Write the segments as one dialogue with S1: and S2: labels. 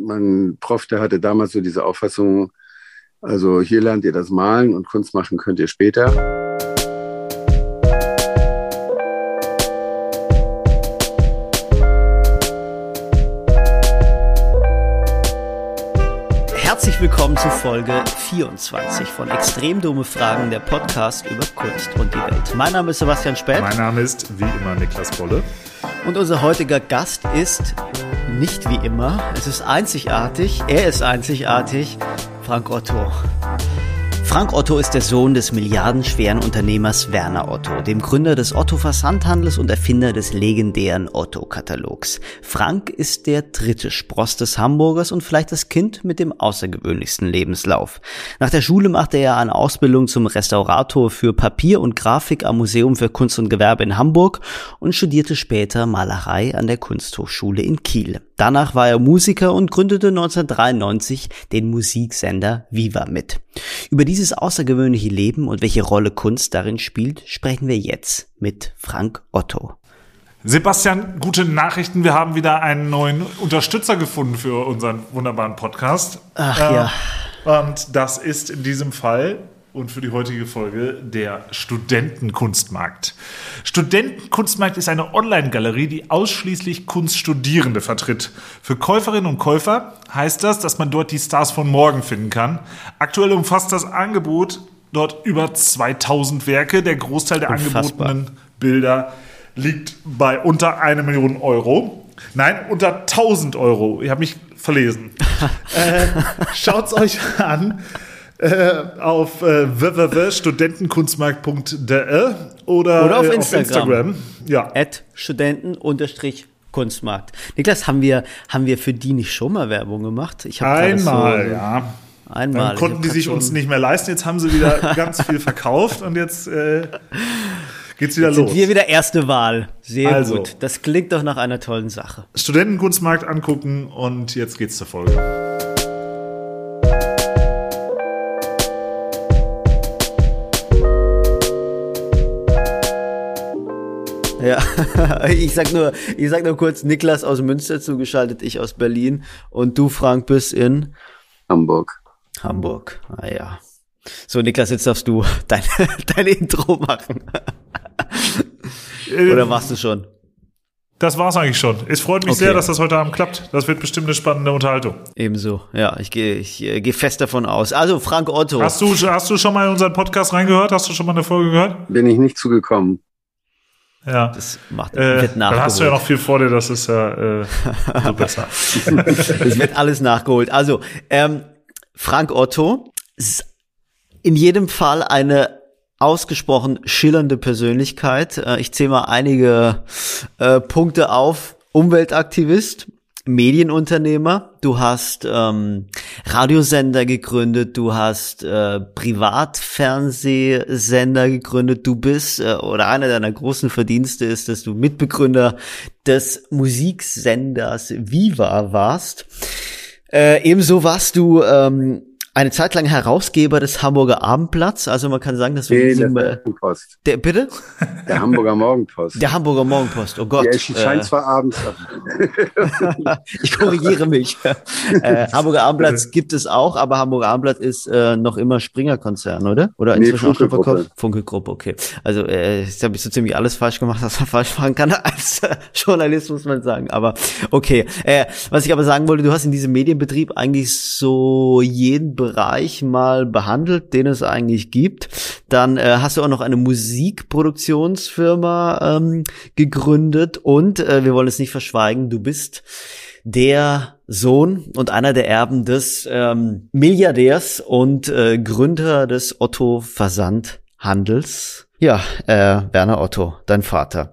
S1: mein Prof, der hatte damals so diese Auffassung, also hier lernt ihr das Malen und Kunst machen könnt ihr später.
S2: Herzlich willkommen zu Folge 24 von Extrem dumme Fragen, der Podcast über Kunst und die Welt. Mein Name ist Sebastian Spät.
S3: Mein Name ist wie immer Niklas Bolle.
S2: Und unser heutiger Gast ist nicht wie immer. Es ist einzigartig. Er ist einzigartig. Frank Otto. Frank Otto ist der Sohn des milliardenschweren Unternehmers Werner Otto, dem Gründer des Otto Versandhandels und Erfinder des legendären Otto-Katalogs. Frank ist der dritte Spross des Hamburgers und vielleicht das Kind mit dem außergewöhnlichsten Lebenslauf. Nach der Schule machte er eine Ausbildung zum Restaurator für Papier und Grafik am Museum für Kunst und Gewerbe in Hamburg und studierte später Malerei an der Kunsthochschule in Kiel. Danach war er Musiker und gründete 1993 den Musiksender Viva mit. Über dieses außergewöhnliche Leben und welche Rolle Kunst darin spielt, sprechen wir jetzt mit Frank Otto.
S3: Sebastian, gute Nachrichten. Wir haben wieder einen neuen Unterstützer gefunden für unseren wunderbaren Podcast.
S2: Ach äh, ja.
S3: Und das ist in diesem Fall und für die heutige Folge der Studentenkunstmarkt. Studentenkunstmarkt ist eine Online-Galerie, die ausschließlich Kunststudierende vertritt. Für Käuferinnen und Käufer heißt das, dass man dort die Stars von morgen finden kann. Aktuell umfasst das Angebot dort über 2000 Werke. Der Großteil der Unfassbar. angebotenen Bilder liegt bei unter eine Million Euro. Nein, unter 1000 Euro. Ich habe mich verlesen. äh, schaut's euch an äh, auf äh, www.studentenkunstmarkt.de oder,
S2: oder auf,
S3: äh,
S2: Instagram. auf Instagram.
S3: Ja.
S2: At studenten Kunstmarkt. Niklas, haben wir, haben wir für die nicht schon mal Werbung gemacht?
S3: Einmal, so, ja.
S2: Einmal.
S3: Dann konnten die sich uns nicht mehr leisten. Jetzt haben sie wieder ganz viel verkauft und jetzt äh, geht's wieder
S2: jetzt
S3: los.
S2: Sind wir wieder erste Wahl. Sehr also, gut. Das klingt doch nach einer tollen Sache.
S3: Studentenkunstmarkt angucken und jetzt geht's zur Folge.
S2: Ja, ich sag nur, ich sag nur kurz, Niklas aus Münster zugeschaltet, ich aus Berlin und du, Frank, bist in
S1: Hamburg.
S2: Hamburg, ah ja. So, Niklas, jetzt darfst du dein, dein Intro machen. Oder machst du schon?
S3: Das war's eigentlich schon. Es freut mich okay. sehr, dass das heute Abend klappt. Das wird bestimmt eine spannende Unterhaltung.
S2: Ebenso. Ja, ich gehe ich, äh, geh fest davon aus. Also, Frank Otto.
S3: Hast du, hast du schon mal in unseren Podcast reingehört? Hast du schon mal eine Folge gehört?
S1: Bin ich nicht zugekommen.
S3: Ja.
S2: Das macht
S3: äh, wird nachgeholt. Dann hast du ja noch viel vor dir, das ist ja äh, so besser.
S2: Es wird alles nachgeholt. Also, ähm, Frank Otto ist in jedem Fall eine ausgesprochen schillernde Persönlichkeit. Äh, ich zähle mal einige äh, Punkte auf. Umweltaktivist, Medienunternehmer, du hast ähm, Radiosender gegründet, du hast äh, Privatfernsehsender gegründet, du bist äh, oder einer deiner großen Verdienste ist, dass du Mitbegründer des Musiksenders Viva warst. Äh, ebenso warst du ähm, eine Zeit lang Herausgeber des Hamburger Abendblatts. Also man kann sagen, dass wir
S1: nee, der Morgenpost.
S2: Der, bitte?
S1: Der Hamburger Morgenpost.
S2: Der Hamburger Morgenpost, oh Gott.
S1: Der erscheint äh, zwar abends.
S2: ich korrigiere mich. äh, Hamburger Abendblatt gibt es auch, aber Hamburger Abendblatt ist äh, noch immer Springer-Konzern, oder? Oder
S1: inzwischen nee, auch schon verkauft?
S2: Funkelgruppe, okay. Also äh, jetzt habe ich so ziemlich alles falsch gemacht, was man falsch machen kann als äh, Journalist, muss man sagen. Aber okay. Äh, was ich aber sagen wollte, du hast in diesem Medienbetrieb eigentlich so jeden Bereich mal behandelt, den es eigentlich gibt. Dann äh, hast du auch noch eine Musikproduktionsfirma ähm, gegründet und äh, wir wollen es nicht verschweigen, du bist der Sohn und einer der Erben des ähm, Milliardärs und äh, Gründer des Otto Versandhandels. Ja, äh, Werner Otto, dein Vater.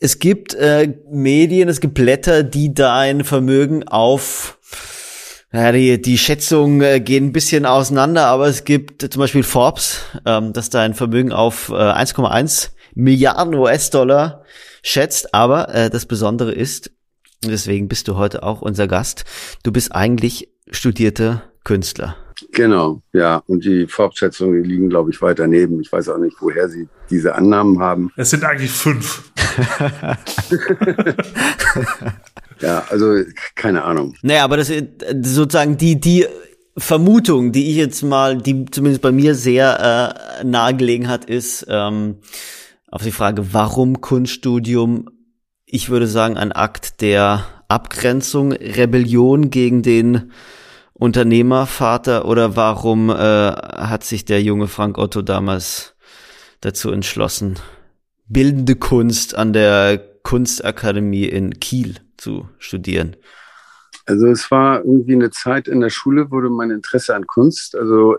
S2: Es gibt äh, Medien, es gibt Blätter, die dein Vermögen auf ja, die, die Schätzungen äh, gehen ein bisschen auseinander, aber es gibt zum Beispiel Forbes, ähm, dass da ein Vermögen auf äh, 1,1 Milliarden US-Dollar schätzt. Aber äh, das Besondere ist, deswegen bist du heute auch unser Gast, du bist eigentlich studierter Künstler.
S1: Genau, ja. Und die Forbes-Schätzungen liegen, glaube ich, weit daneben. Ich weiß auch nicht, woher sie diese Annahmen haben.
S3: Es sind eigentlich fünf.
S1: Ja, also keine Ahnung.
S2: Naja, aber das ist sozusagen die, die Vermutung, die ich jetzt mal, die zumindest bei mir sehr äh, nahegelegen hat, ist ähm, auf die Frage, warum Kunststudium? Ich würde sagen, ein Akt der Abgrenzung, Rebellion gegen den Unternehmervater oder warum äh, hat sich der junge Frank Otto damals dazu entschlossen, bildende Kunst an der Kunstakademie in Kiel zu studieren?
S1: Also es war irgendwie eine Zeit in der Schule, wurde mein Interesse an Kunst, also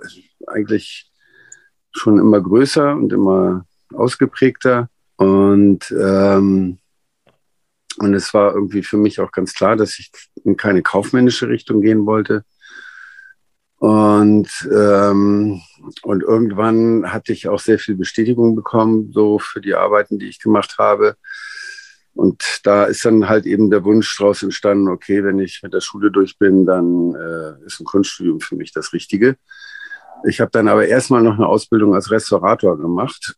S1: eigentlich schon immer größer und immer ausgeprägter. Und, ähm, und es war irgendwie für mich auch ganz klar, dass ich in keine kaufmännische Richtung gehen wollte. Und, ähm, und irgendwann hatte ich auch sehr viel Bestätigung bekommen, so für die Arbeiten, die ich gemacht habe. Und da ist dann halt eben der Wunsch daraus entstanden, okay, wenn ich mit der Schule durch bin, dann äh, ist ein Kunststudium für mich das Richtige. Ich habe dann aber erstmal noch eine Ausbildung als Restaurator gemacht.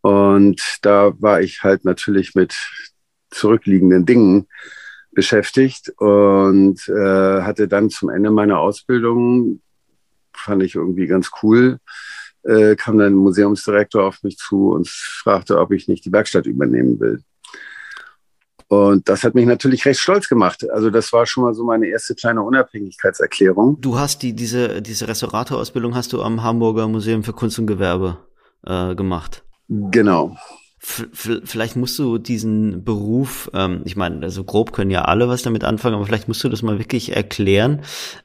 S1: Und da war ich halt natürlich mit zurückliegenden Dingen beschäftigt und äh, hatte dann zum Ende meiner Ausbildung, fand ich irgendwie ganz cool, äh, kam dann ein Museumsdirektor auf mich zu und fragte, ob ich nicht die Werkstatt übernehmen will. Und das hat mich natürlich recht stolz gemacht. Also das war schon mal so meine erste kleine Unabhängigkeitserklärung.
S2: Du hast die, diese, diese Restauratorausbildung hast du am Hamburger Museum für Kunst und Gewerbe äh, gemacht.
S1: Genau.
S2: Vielleicht musst du diesen Beruf, ähm, ich meine, also grob können ja alle was damit anfangen, aber vielleicht musst du das mal wirklich erklären,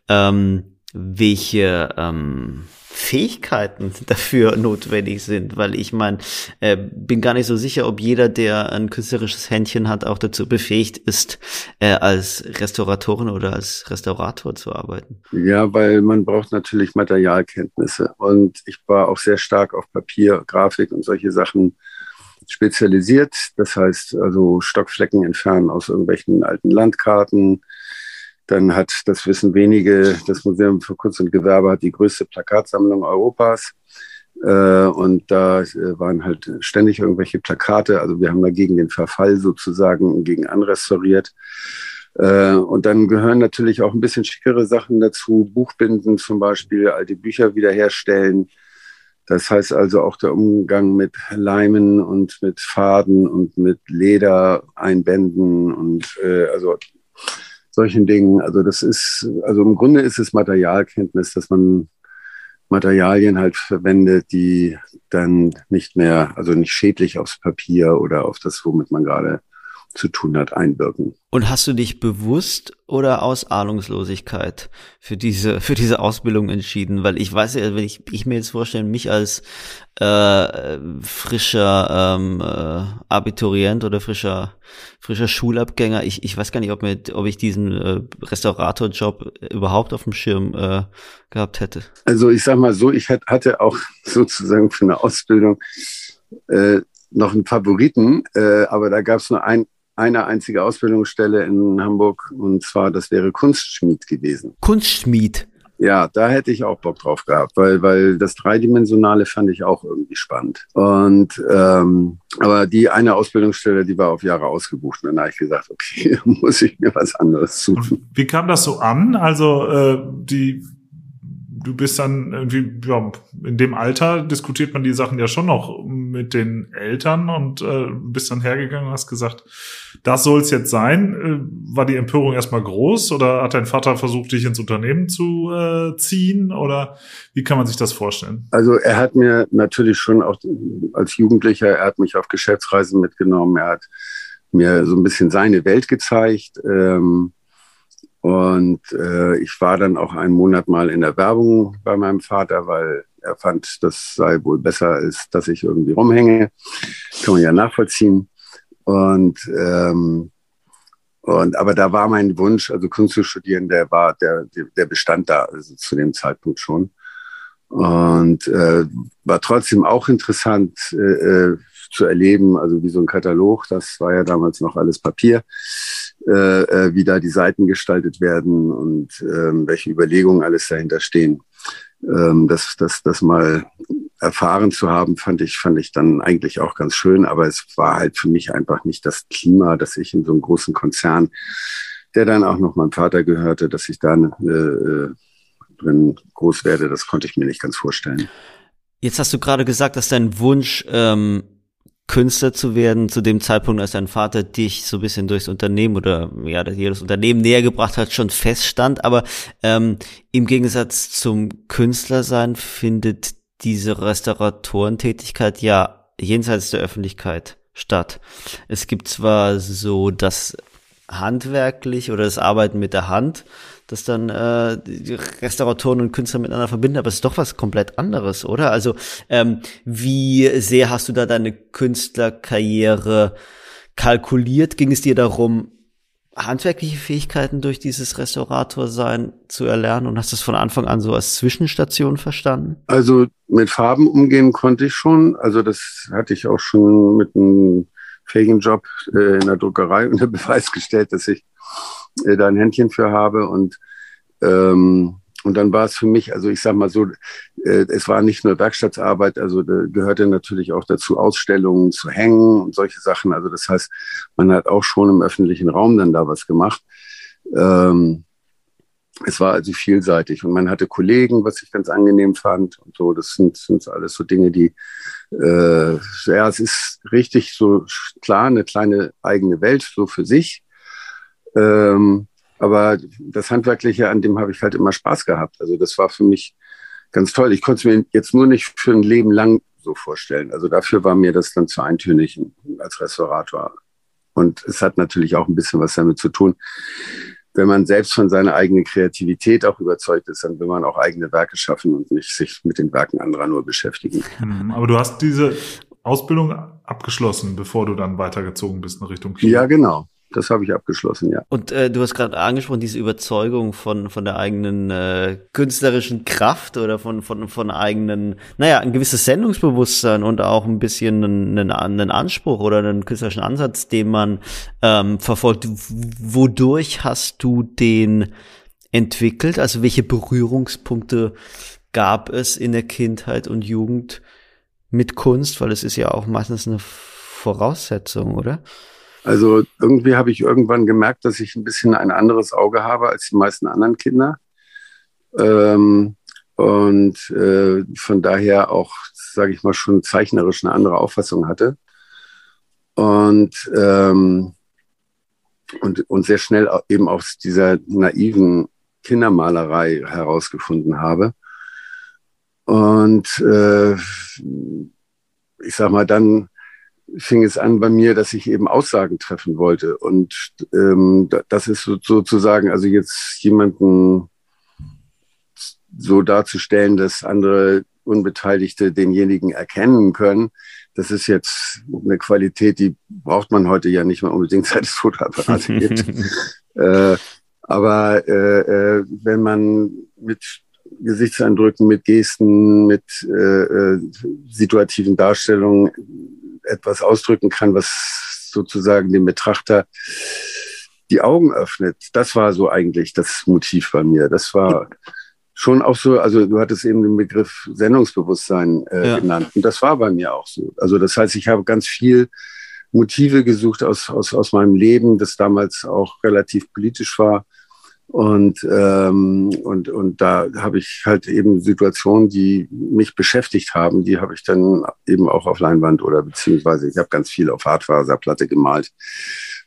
S2: ähm, welche ähm, Fähigkeiten dafür notwendig sind, weil ich meine, äh, bin gar nicht so sicher, ob jeder, der ein künstlerisches Händchen hat, auch dazu befähigt ist, äh, als Restauratorin oder als Restaurator zu arbeiten.
S1: Ja, weil man braucht natürlich Materialkenntnisse und ich war auch sehr stark auf Papier, Grafik und solche Sachen spezialisiert. Das heißt also Stockflecken entfernen aus irgendwelchen alten Landkarten, dann hat, das wissen wenige, das Museum für Kunst und Gewerbe hat die größte Plakatsammlung Europas. Äh, und da äh, waren halt ständig irgendwelche Plakate. Also wir haben dagegen den Verfall sozusagen gegen anrestauriert. Äh, und dann gehören natürlich auch ein bisschen schickere Sachen dazu. Buchbinden zum Beispiel, alte Bücher wiederherstellen. Das heißt also auch der Umgang mit Leimen und mit Faden und mit Leder einbänden und also solchen Dingen. Also das ist, also im Grunde ist es Materialkenntnis, dass man Materialien halt verwendet, die dann nicht mehr, also nicht schädlich aufs Papier oder auf das, womit man gerade zu tun hat, einwirken.
S2: Und hast du dich bewusst oder aus Ahnungslosigkeit für diese für diese Ausbildung entschieden? Weil ich weiß ja, wenn ich, ich mir jetzt vorstelle, mich als äh, frischer ähm, äh, Abiturient oder frischer frischer Schulabgänger, ich, ich weiß gar nicht, ob, mir, ob ich diesen äh, Restauratorjob überhaupt auf dem Schirm äh, gehabt hätte.
S1: Also ich sag mal so, ich hatte auch sozusagen für eine Ausbildung äh, noch einen Favoriten, äh, aber da gab es nur ein, eine einzige Ausbildungsstelle in Hamburg und zwar, das wäre Kunstschmied gewesen.
S2: Kunstschmied?
S1: Ja, da hätte ich auch Bock drauf gehabt, weil, weil das Dreidimensionale fand ich auch irgendwie spannend. Und ähm, aber die eine Ausbildungsstelle, die war auf Jahre ausgebucht. Und dann habe ich gesagt, okay, muss ich mir was anderes suchen. Und
S3: wie kam das so an? Also äh, die du bist dann irgendwie, ja, in dem Alter diskutiert man die Sachen ja schon noch mit den Eltern und äh, bist dann hergegangen und hast gesagt, das soll es jetzt sein. Äh, war die Empörung erstmal groß oder hat dein Vater versucht, dich ins Unternehmen zu äh, ziehen oder wie kann man sich das vorstellen?
S1: Also er hat mir natürlich schon auch als Jugendlicher, er hat mich auf Geschäftsreisen mitgenommen, er hat mir so ein bisschen seine Welt gezeigt. Ähm, und äh, ich war dann auch einen Monat mal in der Werbung bei meinem Vater, weil er fand, das sei wohl besser, als dass ich irgendwie rumhänge. Kann man ja nachvollziehen. Und, ähm, und aber da war mein Wunsch, also Kunst zu studieren, der war, der, der bestand da also zu dem Zeitpunkt schon. Und äh, war trotzdem auch interessant, äh, äh zu erleben, also wie so ein Katalog, das war ja damals noch alles Papier, äh, äh, wie da die Seiten gestaltet werden und ähm, welche Überlegungen alles dahinter stehen. Ähm, das, das, das mal erfahren zu haben, fand ich, fand ich dann eigentlich auch ganz schön, aber es war halt für mich einfach nicht das Klima, dass ich in so einem großen Konzern, der dann auch noch meinem Vater gehörte, dass ich da äh, äh drin groß werde, das konnte ich mir nicht ganz vorstellen.
S2: Jetzt hast du gerade gesagt, dass dein Wunsch, ähm, Künstler zu werden, zu dem Zeitpunkt, als dein Vater dich so ein bisschen durchs Unternehmen oder ja, jedes Unternehmen näher gebracht hat, schon feststand. Aber ähm, im Gegensatz zum Künstlersein findet diese Restauratorentätigkeit ja jenseits der Öffentlichkeit statt. Es gibt zwar so das handwerklich oder das Arbeiten mit der Hand, das dann äh, die Restauratoren und Künstler miteinander verbinden, aber es ist doch was komplett anderes, oder? Also ähm, wie sehr hast du da deine Künstlerkarriere kalkuliert? Ging es dir darum, handwerkliche Fähigkeiten durch dieses Restauratorsein zu erlernen und hast das von Anfang an so als Zwischenstation verstanden?
S1: Also mit Farben umgehen konnte ich schon. Also das hatte ich auch schon mit einem fähigen Job äh, in der Druckerei unter Beweis gestellt, dass ich äh, da ein Händchen für habe und ähm, und dann war es für mich, also ich sag mal so, äh, es war nicht nur Werkstattsarbeit, also gehörte natürlich auch dazu, Ausstellungen zu hängen und solche Sachen. Also das heißt, man hat auch schon im öffentlichen Raum dann da was gemacht. Ähm, es war also vielseitig und man hatte Kollegen, was ich ganz angenehm fand und so. Das sind, sind alles so Dinge, die, äh, ja, es ist richtig so klar eine kleine eigene Welt so für sich. Ähm, aber das Handwerkliche, an dem habe ich halt immer Spaß gehabt. Also das war für mich ganz toll. Ich konnte es mir jetzt nur nicht für ein Leben lang so vorstellen. Also dafür war mir das dann zu eintönig als Restaurator. Und es hat natürlich auch ein bisschen was damit zu tun. Wenn man selbst von seiner eigenen Kreativität auch überzeugt ist, dann will man auch eigene Werke schaffen und nicht sich mit den Werken anderer nur beschäftigen.
S3: Mhm. Aber du hast diese Ausbildung abgeschlossen, bevor du dann weitergezogen bist in Richtung
S1: Kino. Ja, genau das habe ich abgeschlossen, ja.
S2: Und äh, du hast gerade angesprochen, diese Überzeugung von von der eigenen äh, künstlerischen Kraft oder von von von eigenen, naja, ein gewisses Sendungsbewusstsein und auch ein bisschen einen, einen Anspruch oder einen künstlerischen Ansatz, den man ähm, verfolgt. Wodurch hast du den entwickelt? Also welche Berührungspunkte gab es in der Kindheit und Jugend mit Kunst? Weil es ist ja auch meistens eine Voraussetzung, oder?
S1: Also irgendwie habe ich irgendwann gemerkt, dass ich ein bisschen ein anderes Auge habe als die meisten anderen Kinder. Ähm, und äh, von daher auch, sage ich mal, schon zeichnerisch eine andere Auffassung hatte. Und, ähm, und, und sehr schnell eben aus dieser naiven Kindermalerei herausgefunden habe. Und äh, ich sag mal, dann fing es an bei mir, dass ich eben Aussagen treffen wollte. Und ähm, das ist so, sozusagen, also jetzt jemanden so darzustellen, dass andere Unbeteiligte denjenigen erkennen können, das ist jetzt eine Qualität, die braucht man heute ja nicht mehr unbedingt, seit es Fotoapparate gibt. äh, aber äh, äh, wenn man mit Gesichtseindrücken, mit Gesten, mit äh, äh situativen Darstellungen etwas ausdrücken kann, was sozusagen dem Betrachter die Augen öffnet. Das war so eigentlich das Motiv bei mir. Das war schon auch so, also du hattest eben den Begriff Sendungsbewusstsein äh, ja. genannt. Und das war bei mir auch so. Also das heißt, ich habe ganz viel Motive gesucht aus, aus, aus meinem Leben, das damals auch relativ politisch war. Und, ähm, und, und da habe ich halt eben Situationen, die mich beschäftigt haben, die habe ich dann eben auch auf Leinwand oder beziehungsweise ich habe ganz viel auf Hartfaserplatte gemalt.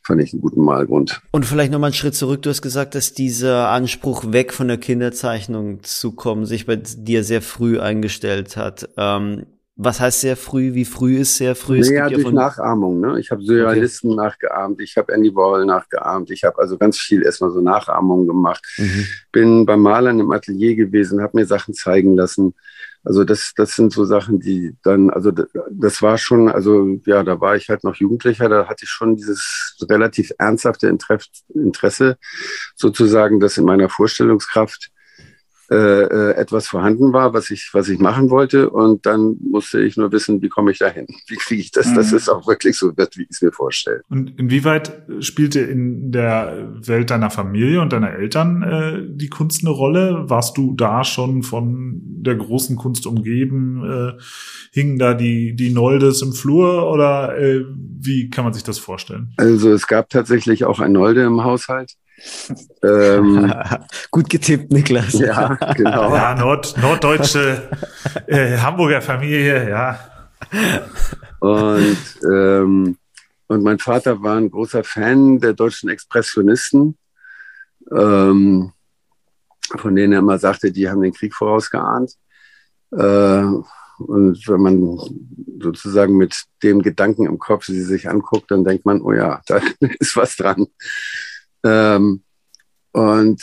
S1: Fand ich einen guten Malgrund.
S2: Und vielleicht nochmal einen Schritt zurück. Du hast gesagt, dass dieser Anspruch weg von der Kinderzeichnung zu kommen sich bei dir sehr früh eingestellt hat. Ähm, was heißt sehr früh? Wie früh ist sehr früh?
S1: Naja, durch ja Nachahmung. Ne? Ich habe Surrealisten okay. nachgeahmt, ich habe Andy Warhol nachgeahmt, ich habe also ganz viel erstmal so Nachahmungen gemacht. Mhm. Bin beim Malern im Atelier gewesen, habe mir Sachen zeigen lassen. Also das, das sind so Sachen, die dann, also das war schon, also ja, da war ich halt noch Jugendlicher, da hatte ich schon dieses relativ ernsthafte Interesse sozusagen, das in meiner Vorstellungskraft äh, äh, etwas vorhanden war, was ich, was ich machen wollte. Und dann musste ich nur wissen, wie komme ich dahin? Wie kriege ich das, mhm. dass es auch wirklich so wird, wie ich es mir vorstelle.
S3: Und inwieweit spielte in der Welt deiner Familie und deiner Eltern äh, die Kunst eine Rolle? Warst du da schon von der großen Kunst umgeben? Äh, hingen da die, die Noldes im Flur oder äh, wie kann man sich das vorstellen?
S1: Also es gab tatsächlich auch ein Nolde im Haushalt
S2: ähm, Gut getippt, Niklas.
S3: Ja, genau. Ja, Nord, norddeutsche äh, Hamburger Familie, ja.
S1: Und, ähm, und mein Vater war ein großer Fan der deutschen Expressionisten, ähm, von denen er immer sagte, die haben den Krieg vorausgeahnt. Äh, und wenn man sozusagen mit dem Gedanken im Kopf sie sich anguckt, dann denkt man, oh ja, da ist was dran. Ähm, und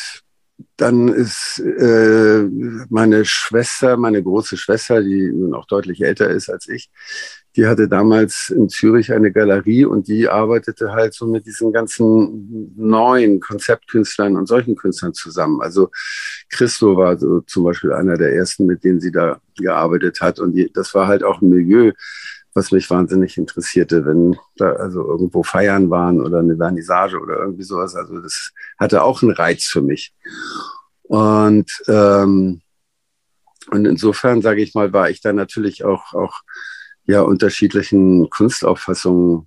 S1: dann ist äh, meine Schwester, meine große Schwester, die nun auch deutlich älter ist als ich, die hatte damals in Zürich eine Galerie und die arbeitete halt so mit diesen ganzen neuen Konzeptkünstlern und solchen Künstlern zusammen. Also Christo war so zum Beispiel einer der ersten, mit denen sie da gearbeitet hat. Und die, das war halt auch ein Milieu, was mich wahnsinnig interessierte, wenn da also irgendwo Feiern waren oder eine Vernissage oder irgendwie sowas. Also das hatte auch einen Reiz für mich. Und, ähm, und insofern, sage ich mal, war ich da natürlich auch, auch ja, unterschiedlichen Kunstauffassungen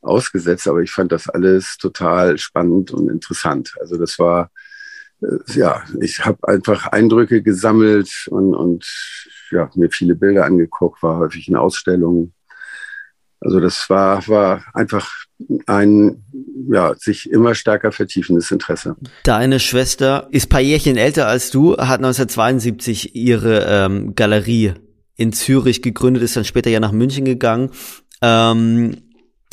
S1: ausgesetzt, aber ich fand das alles total spannend und interessant. Also das war, äh, ja, ich habe einfach Eindrücke gesammelt und, und ja, mir viele Bilder angeguckt, war häufig in Ausstellungen also das war, war einfach ein ja, sich immer stärker vertiefendes Interesse.
S2: Deine Schwester ist paar Jährchen älter als du, hat 1972 ihre ähm, Galerie in Zürich gegründet, ist dann später ja nach München gegangen. Ähm,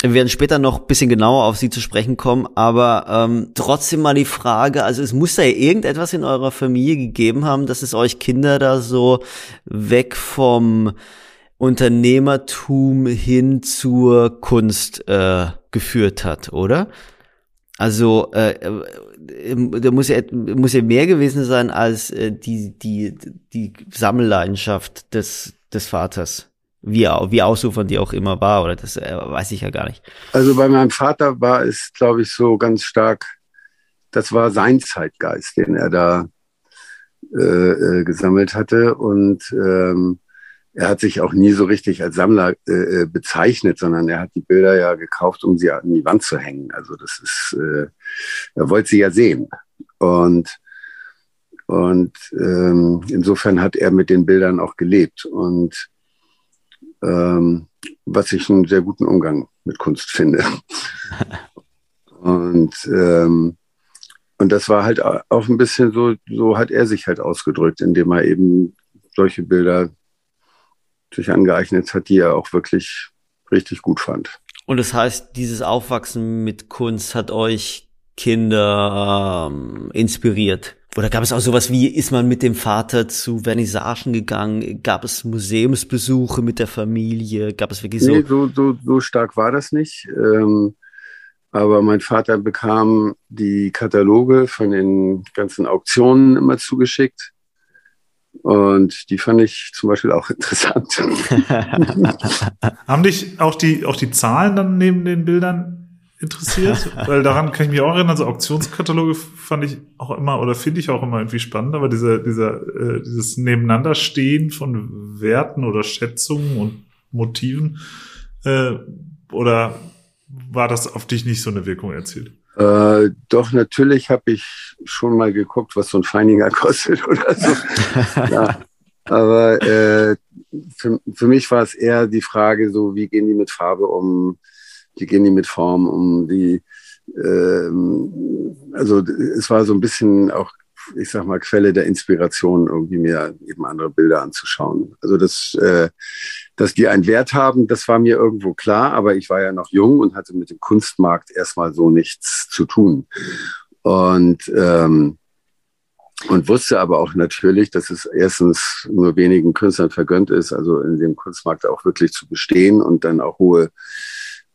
S2: wir werden später noch bisschen genauer auf sie zu sprechen kommen, aber ähm, trotzdem mal die Frage, also es muss da ja irgendetwas in eurer Familie gegeben haben, dass es euch Kinder da so weg vom Unternehmertum hin zur Kunst äh, geführt hat, oder? Also äh, äh, da muss ja muss ja mehr gewesen sein als äh, die die die Sammelleidenschaft des des Vaters, wie wie ausufernd die auch immer war, oder das äh, weiß ich ja gar nicht.
S1: Also bei meinem Vater war es, glaube ich, so ganz stark. Das war sein Zeitgeist, den er da äh, äh gesammelt hatte und ähm, er hat sich auch nie so richtig als Sammler äh, äh, bezeichnet, sondern er hat die Bilder ja gekauft, um sie an die Wand zu hängen. Also das ist, äh, er wollte sie ja sehen. Und, und ähm, insofern hat er mit den Bildern auch gelebt. Und ähm, was ich einen sehr guten Umgang mit Kunst finde. und ähm, und das war halt auch ein bisschen so, so hat er sich halt ausgedrückt, indem er eben solche Bilder sich angeeignet hat, die er auch wirklich richtig gut fand.
S2: Und das heißt, dieses Aufwachsen mit Kunst hat euch Kinder ähm, inspiriert? Oder gab es auch sowas wie, ist man mit dem Vater zu Vernissagen gegangen? Gab es Museumsbesuche mit der Familie? Gab es wirklich so?
S1: Nee, so, so, so stark war das nicht. Ähm, aber mein Vater bekam die Kataloge von den ganzen Auktionen immer zugeschickt. Und die fand ich zum Beispiel auch interessant.
S3: Haben dich auch die, auch die Zahlen dann neben den Bildern interessiert? Weil daran kann ich mich auch erinnern, also Auktionskataloge fand ich auch immer oder finde ich auch immer irgendwie spannend, aber dieser, dieser, äh, dieses Nebeneinanderstehen von Werten oder Schätzungen und Motiven, äh, oder war das auf dich nicht so eine Wirkung erzielt?
S1: Äh, doch, natürlich habe ich schon mal geguckt, was so ein Feininger kostet oder so. ja. Aber äh, für, für mich war es eher die Frage, so wie gehen die mit Farbe um, wie gehen die mit Form um, die ähm, also es war so ein bisschen auch ich sag mal, Quelle der Inspiration, irgendwie mir eben andere Bilder anzuschauen. Also das, äh, dass die einen Wert haben, das war mir irgendwo klar, aber ich war ja noch jung und hatte mit dem Kunstmarkt erstmal so nichts zu tun. Und ähm, und wusste aber auch natürlich, dass es erstens nur wenigen Künstlern vergönnt ist, also in dem Kunstmarkt auch wirklich zu bestehen und dann auch hohe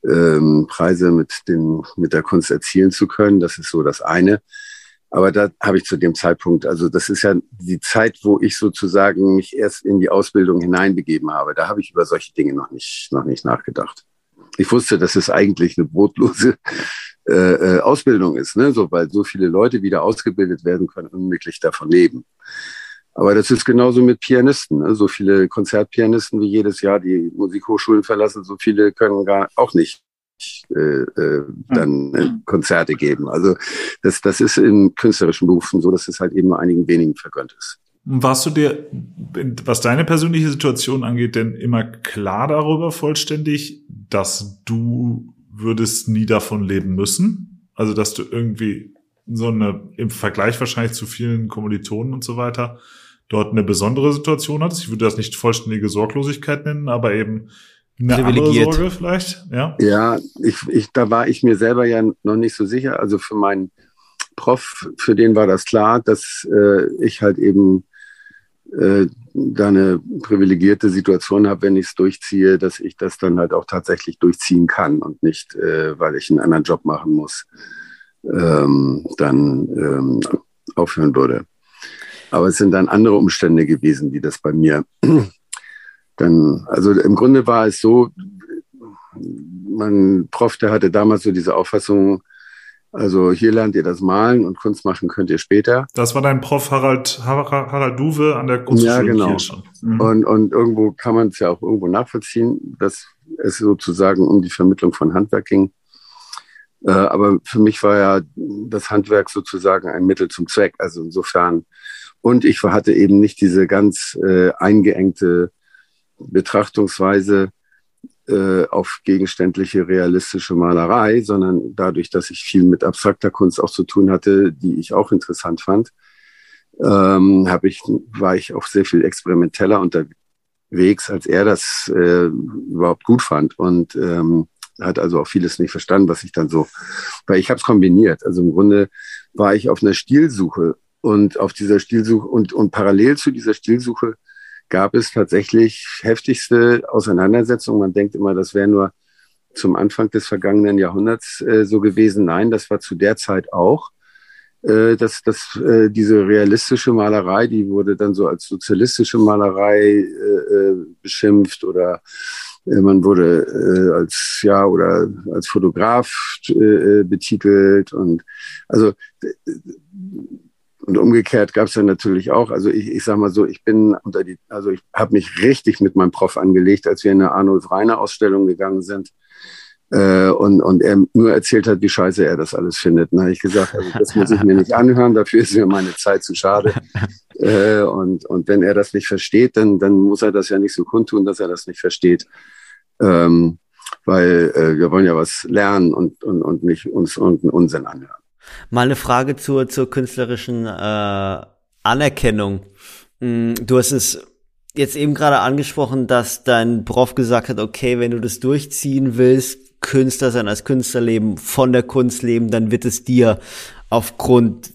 S1: ähm, Preise mit, den, mit der Kunst erzielen zu können. Das ist so das eine. Aber da habe ich zu dem Zeitpunkt, also das ist ja die Zeit, wo ich sozusagen mich erst in die Ausbildung hineinbegeben habe. Da habe ich über solche Dinge noch nicht, noch nicht nachgedacht. Ich wusste, dass es eigentlich eine brotlose äh, äh Ausbildung ist, ne? so, weil so viele Leute wieder ausgebildet werden können, unmöglich davon leben. Aber das ist genauso mit Pianisten. Ne? So viele Konzertpianisten wie jedes Jahr die Musikhochschulen verlassen, so viele können gar auch nicht äh, äh, dann äh, Konzerte geben. Also das, das ist in künstlerischen Berufen so, dass es halt eben nur einigen wenigen vergönnt ist.
S3: Warst du dir, was deine persönliche Situation angeht, denn immer klar darüber vollständig, dass du würdest nie davon leben müssen? Also, dass du irgendwie so eine, im Vergleich wahrscheinlich zu vielen Kommilitonen und so weiter, dort eine besondere Situation hattest. Ich würde das nicht vollständige Sorglosigkeit nennen, aber eben eine privilegiert. andere Sorge vielleicht, ja?
S1: Ja, ich, ich, da war ich mir selber ja noch nicht so sicher. Also für meinen Prof, für den war das klar, dass äh, ich halt eben äh, da eine privilegierte Situation habe, wenn ich es durchziehe, dass ich das dann halt auch tatsächlich durchziehen kann und nicht, äh, weil ich einen anderen Job machen muss, ähm, dann ähm, aufhören würde. Aber es sind dann andere Umstände gewesen, die das bei mir dann, also im Grunde war es so, mein Prof, der hatte damals so diese Auffassung, also hier lernt ihr das Malen und Kunst machen könnt ihr später.
S3: Das war dein Prof Harald, Harald Duwe an der Kunstschule
S1: ja, genau. Mhm. Und, und irgendwo kann man es ja auch irgendwo nachvollziehen, dass es sozusagen um die Vermittlung von Handwerk ging. Äh, aber für mich war ja das Handwerk sozusagen ein Mittel zum Zweck. Also insofern, und ich hatte eben nicht diese ganz äh, eingeengte Betrachtungsweise äh, auf gegenständliche realistische Malerei, sondern dadurch, dass ich viel mit abstrakter Kunst auch zu tun hatte, die ich auch interessant fand, ähm, habe ich, war ich auch sehr viel experimenteller unterwegs, als er das äh, überhaupt gut fand und ähm, hat also auch vieles nicht verstanden, was ich dann so, weil ich habe es kombiniert. Also im Grunde war ich auf einer Stilsuche und auf dieser Stilsuche und, und parallel zu dieser Stilsuche gab es tatsächlich heftigste Auseinandersetzungen. Man denkt immer, das wäre nur zum Anfang des vergangenen Jahrhunderts äh, so gewesen. Nein, das war zu der Zeit auch. Äh, dass, dass äh, diese realistische Malerei, die wurde dann so als sozialistische Malerei äh, äh beschimpft oder äh, man wurde als ja oder als Fotograf betitelt und also und umgekehrt gab es dann natürlich auch, also ich, ich sag mal so, ich bin unter die, also ich habe mich richtig mit meinem Prof angelegt, als wir in eine Arnulf Reiner Ausstellung gegangen sind äh, und, und er nur erzählt hat, wie scheiße er das alles findet. Dann habe ich gesagt, also das muss ich mir nicht anhören, dafür ist mir meine Zeit zu schade. Äh, und, und wenn er das nicht versteht, dann, dann muss er das ja nicht so kundtun, dass er das nicht versteht. Ähm, weil äh, wir wollen ja was lernen und, und, und nicht uns und Unsinn anhören.
S2: Mal eine Frage zur, zur künstlerischen äh, Anerkennung. Mm, du hast es jetzt eben gerade angesprochen, dass dein Prof gesagt hat, okay, wenn du das durchziehen willst, Künstler sein als Künstler leben, von der Kunst leben, dann wird es dir aufgrund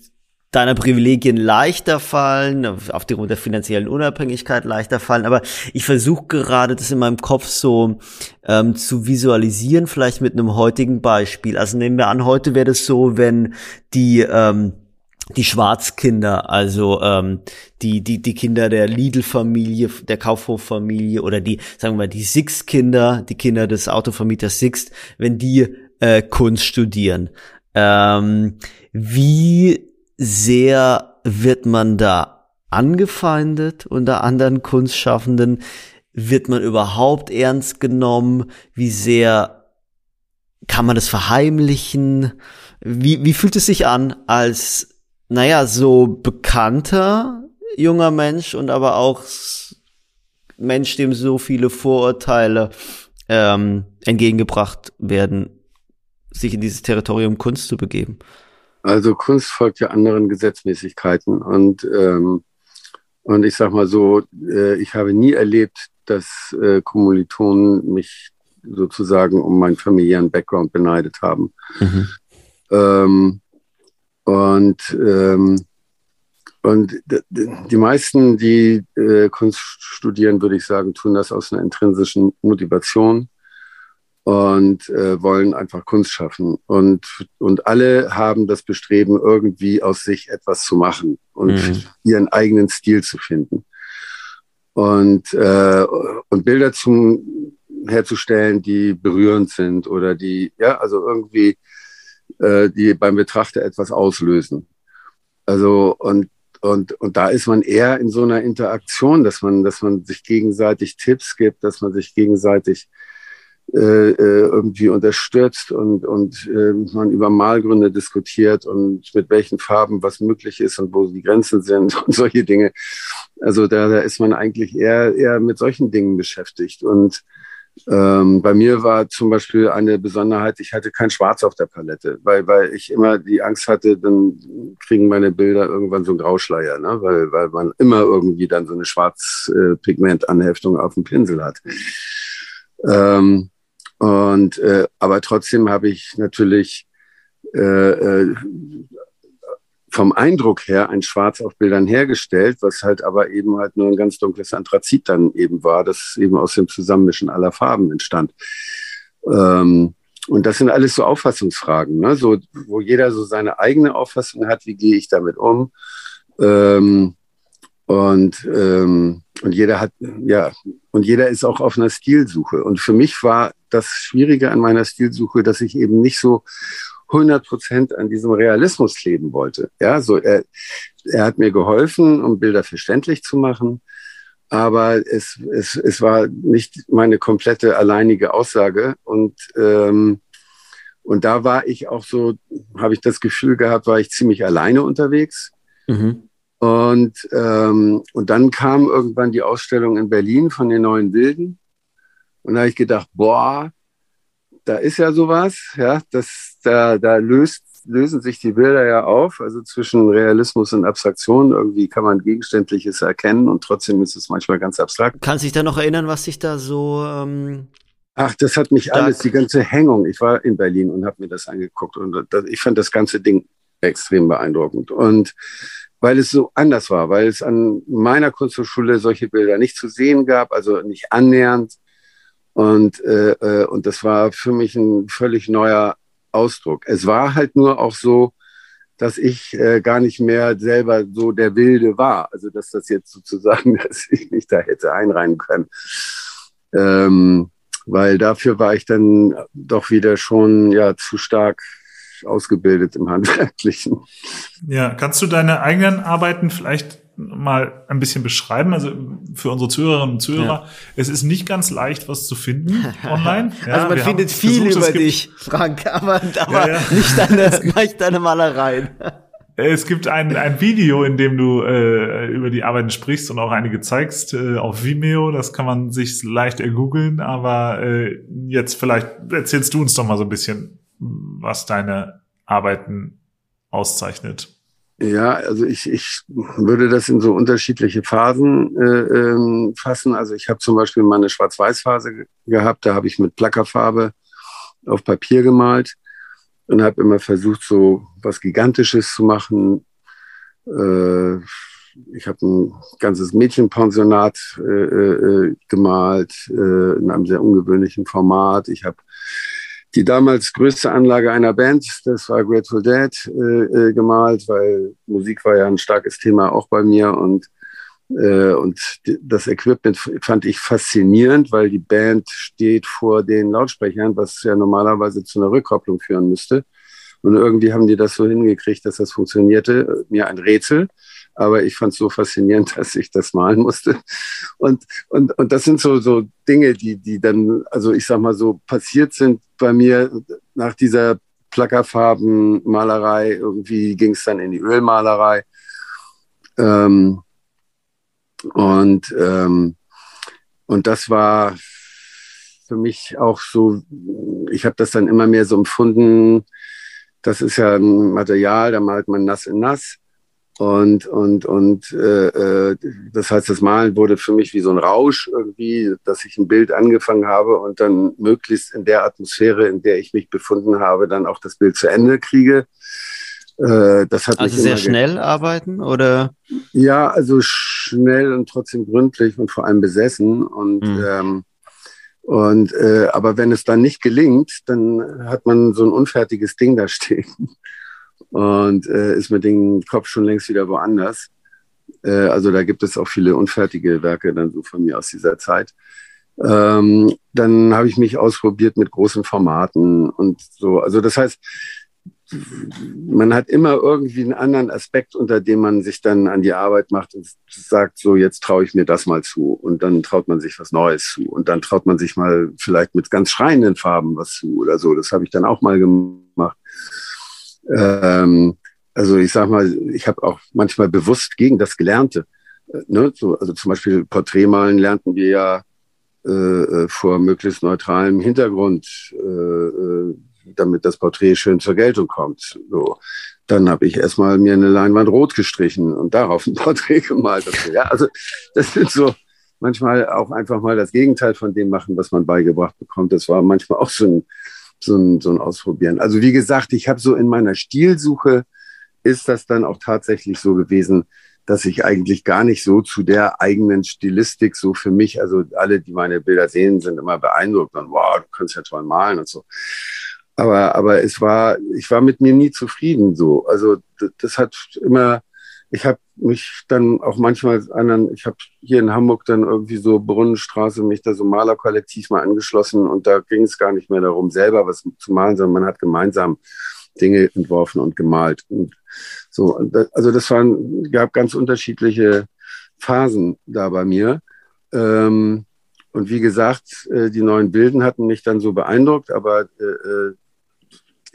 S2: deiner Privilegien leichter fallen, aufgrund der finanziellen Unabhängigkeit leichter fallen. Aber ich versuche gerade das in meinem Kopf so ähm, zu visualisieren, vielleicht mit einem heutigen Beispiel. Also nehmen wir an, heute wäre das so, wenn die ähm, die Schwarzkinder, also ähm, die die die Kinder der Lidl-Familie, der Kaufhof-Familie oder die sagen wir mal die Sixt-Kinder, die Kinder des Autovermieters Sixt, wenn die äh, Kunst studieren. Ähm, wie sehr wird man da angefeindet unter anderen Kunstschaffenden? Wird man überhaupt ernst genommen? Wie sehr kann man das verheimlichen? Wie, wie fühlt es sich an als, naja, so bekannter junger Mensch und aber auch Mensch, dem so viele Vorurteile ähm, entgegengebracht werden, sich in dieses Territorium Kunst zu begeben?
S1: Also Kunst folgt ja anderen Gesetzmäßigkeiten und ähm, und ich sag mal so, äh, ich habe nie erlebt, dass äh, Kommilitonen mich sozusagen um meinen familiären Background beneidet haben. Mhm. Ähm, und ähm, und die meisten, die äh, Kunst studieren, würde ich sagen, tun das aus einer intrinsischen Motivation und äh, wollen einfach Kunst schaffen. Und, und alle haben das Bestreben, irgendwie aus sich etwas zu machen und mhm. ihren eigenen Stil zu finden. Und, äh, und Bilder zum, herzustellen, die berührend sind oder die, ja, also irgendwie, äh, die beim Betrachter etwas auslösen. Also, und und, und da ist man eher in so einer Interaktion, dass man, dass man sich gegenseitig Tipps gibt, dass man sich gegenseitig äh, äh, irgendwie unterstützt und, und äh, man über Malgründe diskutiert und mit welchen Farben was möglich ist und wo die Grenzen sind und solche Dinge. Also da, da ist man eigentlich eher, eher mit solchen Dingen beschäftigt. Und ähm, bei mir war zum Beispiel eine Besonderheit, ich hatte kein Schwarz auf der Palette, weil, weil ich immer die Angst hatte, dann kriegen meine Bilder irgendwann so einen Grauschleier, ne? weil, weil man immer irgendwie dann so eine Schwarzpigmentanheftung auf dem Pinsel hat. Ähm, und äh, aber trotzdem habe ich natürlich äh, äh, vom Eindruck her ein Schwarz auf Bildern hergestellt, was halt aber eben halt nur ein ganz dunkles Anthrazit dann eben war, das eben aus dem Zusammenmischen aller Farben entstand. Ähm, und das sind alles so Auffassungsfragen, ne? so, wo jeder so seine eigene Auffassung hat, wie gehe ich damit um. Ähm, und, ähm, und jeder hat, ja, und jeder ist auch auf einer Stilsuche. Und für mich war das Schwierige an meiner Stilsuche, dass ich eben nicht so 100 Prozent an diesem Realismus kleben wollte. Ja, so er, er hat mir geholfen, um Bilder verständlich zu machen, aber es, es, es war nicht meine komplette alleinige Aussage und ähm, und da war ich auch so, habe ich das Gefühl gehabt, war ich ziemlich alleine unterwegs. Mhm. Und, ähm, und dann kam irgendwann die Ausstellung in Berlin von den Neuen Wilden. Und da habe ich gedacht, boah, da ist ja sowas, ja, das, da, da löst, lösen sich die Bilder ja auf, also zwischen Realismus und Abstraktion. Irgendwie kann man Gegenständliches erkennen und trotzdem ist es manchmal ganz abstrakt.
S2: Kannst du dich da noch erinnern, was sich da so. Ähm
S1: Ach, das hat mich alles, die ganze Hängung. Ich war in Berlin und habe mir das angeguckt und das, ich fand das ganze Ding extrem beeindruckend. Und weil es so anders war, weil es an meiner Kunsthochschule solche Bilder nicht zu sehen gab, also nicht annähernd. Und, äh, äh, und das war für mich ein völlig neuer Ausdruck. Es war halt nur auch so, dass ich äh, gar nicht mehr selber so der Wilde war. Also dass das jetzt sozusagen, dass ich mich da hätte einreihen können. Ähm, weil dafür war ich dann doch wieder schon ja zu stark ausgebildet im Handwerklichen.
S3: Ja, kannst du deine eigenen Arbeiten vielleicht mal ein bisschen beschreiben. Also für unsere Zuhörerinnen und Zuhörer, ja. es ist nicht ganz leicht, was zu finden online.
S2: Ja, also man findet viel versucht, über dich, Frank, aber, aber ja, nicht, deine, nicht deine Malereien.
S3: Es gibt ein, ein Video, in dem du äh, über die Arbeiten sprichst und auch einige zeigst äh, auf Vimeo. Das kann man sich leicht ergoogeln, aber äh, jetzt vielleicht erzählst du uns doch mal so ein bisschen, was deine Arbeiten auszeichnet.
S1: Ja, also ich, ich würde das in so unterschiedliche Phasen äh, ähm, fassen. Also ich habe zum Beispiel mal eine Schwarz-Weiß-Phase gehabt, da habe ich mit Plackerfarbe auf Papier gemalt und habe immer versucht, so was Gigantisches zu machen. Äh, ich habe ein ganzes Mädchenpensionat äh, äh, gemalt äh, in einem sehr ungewöhnlichen Format. Ich habe die damals größte Anlage einer Band, das war Grateful Dead, äh, äh, gemalt, weil Musik war ja ein starkes Thema auch bei mir und äh, und das Equipment fand ich faszinierend, weil die Band steht vor den Lautsprechern, was ja normalerweise zu einer Rückkopplung führen müsste. Und irgendwie haben die das so hingekriegt, dass das funktionierte. Mir ein Rätsel aber ich fand es so faszinierend, dass ich das malen musste. Und, und, und das sind so, so Dinge, die, die dann, also ich sag mal so, passiert sind bei mir nach dieser Plackerfarbenmalerei. Irgendwie ging es dann in die Ölmalerei. Ähm, und, ähm, und das war für mich auch so, ich habe das dann immer mehr so empfunden, das ist ja ein Material, da malt man nass in nass. Und, und, und äh, äh, das heißt, das Malen wurde für mich wie so ein Rausch irgendwie, dass ich ein Bild angefangen habe und dann möglichst in der Atmosphäre, in der ich mich befunden habe, dann auch das Bild zu Ende kriege.
S2: Äh, das hat also sehr schnell arbeiten oder?
S1: Ja, also schnell und trotzdem gründlich und vor allem besessen. Und, mhm. ähm, Und äh, aber wenn es dann nicht gelingt, dann hat man so ein unfertiges Ding da stehen und äh, ist mit dem Kopf schon längst wieder woanders. Äh, also da gibt es auch viele unfertige Werke dann so von mir aus dieser Zeit. Ähm, dann habe ich mich ausprobiert mit großen Formaten und so. Also das heißt, man hat immer irgendwie einen anderen Aspekt, unter dem man sich dann an die Arbeit macht und sagt, so jetzt traue ich mir das mal zu und dann traut man sich was Neues zu und dann traut man sich mal vielleicht mit ganz schreienden Farben was zu oder so. Das habe ich dann auch mal gemacht. Ähm, also ich sag mal, ich habe auch manchmal bewusst gegen das Gelernte. Äh, ne? So, also zum Beispiel Porträtmalen lernten wir ja äh, äh vor möglichst neutralem Hintergrund. Äh, äh damit das Porträt schön zur Geltung kommt. So. Dann habe ich erstmal mir eine Leinwand rot gestrichen und darauf ein Porträt gemalt. Ja, also das sind so manchmal auch einfach mal das Gegenteil von dem machen, was man beigebracht bekommt. Das war manchmal auch so ein, so ein, so ein Ausprobieren. Also wie gesagt, ich habe so in meiner Stilsuche ist das dann auch tatsächlich so gewesen, dass ich eigentlich gar nicht so zu der eigenen Stilistik so für mich, also alle, die meine Bilder sehen, sind immer beeindruckt und wow, du kannst ja toll malen und so. Aber, aber es war, ich war mit mir nie zufrieden so. Also das, das hat immer, ich habe mich dann auch manchmal anderen, ich habe hier in Hamburg dann irgendwie so Brunnenstraße mich da so Malerkollektiv mal angeschlossen und da ging es gar nicht mehr darum, selber was zu malen, sondern man hat gemeinsam Dinge entworfen und gemalt. Und so, also das waren, gab ganz unterschiedliche Phasen da bei mir. Ähm, und wie gesagt, äh, die neuen Bilden hatten mich dann so beeindruckt, aber äh, äh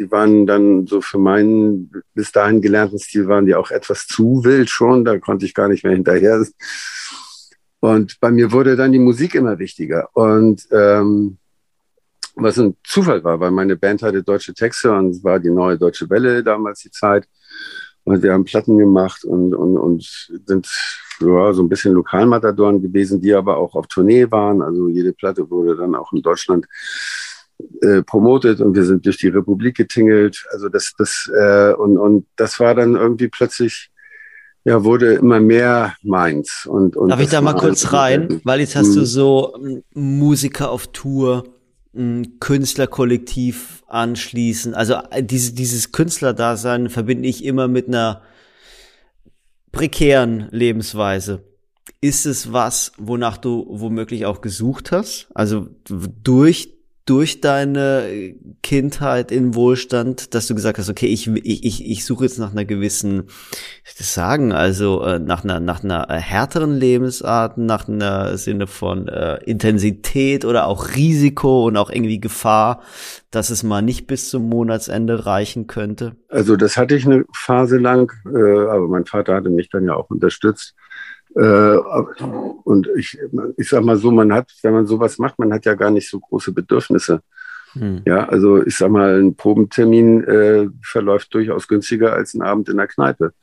S1: die waren dann so für meinen bis dahin gelernten Stil waren die auch etwas zu wild schon. Da konnte ich gar nicht mehr hinterher. Und bei mir wurde dann die Musik immer wichtiger. Und ähm, was ein Zufall war, weil meine Band hatte deutsche Texte und war die neue Deutsche Welle damals die Zeit. Und wir haben Platten gemacht und, und, und sind ja, so ein bisschen Lokalmatadoren gewesen, die aber auch auf Tournee waren. Also jede Platte wurde dann auch in Deutschland äh, promotet und wir sind durch die Republik getingelt. Also das, das äh, und, und das war dann irgendwie plötzlich ja, wurde immer mehr meins. Und, und
S2: Darf ich da mal kurz rein? Weil jetzt hast du hm. so ähm, Musiker auf Tour, ein Künstlerkollektiv anschließen. Also äh, diese, dieses Künstlerdasein verbinde ich immer mit einer prekären Lebensweise. Ist es was, wonach du womöglich auch gesucht hast? Also durch durch deine Kindheit in Wohlstand, dass du gesagt hast, okay, ich, ich, ich suche jetzt nach einer gewissen, ich das sagen, also äh, nach einer, nach einer härteren Lebensart, nach einer Sinne von äh, Intensität oder auch Risiko und auch irgendwie Gefahr, dass es mal nicht bis zum Monatsende reichen könnte?
S1: Also das hatte ich eine Phase lang, äh, aber mein Vater hatte mich dann ja auch unterstützt. Äh, und ich, ich sag mal so, man hat, wenn man sowas macht, man hat ja gar nicht so große Bedürfnisse. Hm. Ja, also ich sag mal, ein Probentermin äh, verläuft durchaus günstiger als ein Abend in der Kneipe.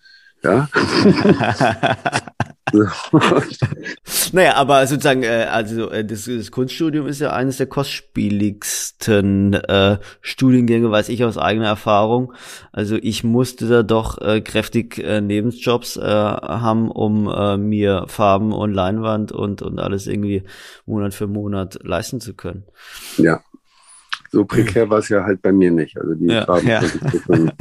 S1: Ja.
S2: naja, aber sozusagen, äh, also äh, das, das Kunststudium ist ja eines der kostspieligsten äh, Studiengänge, weiß ich aus eigener Erfahrung. Also ich musste da doch äh, kräftig äh, Nebenjobs äh, haben, um äh, mir Farben und Leinwand und, und alles irgendwie Monat für Monat leisten zu können.
S1: Ja so prekär war es ja halt bei mir nicht. Also die ja, Farben ja. konnte ich dann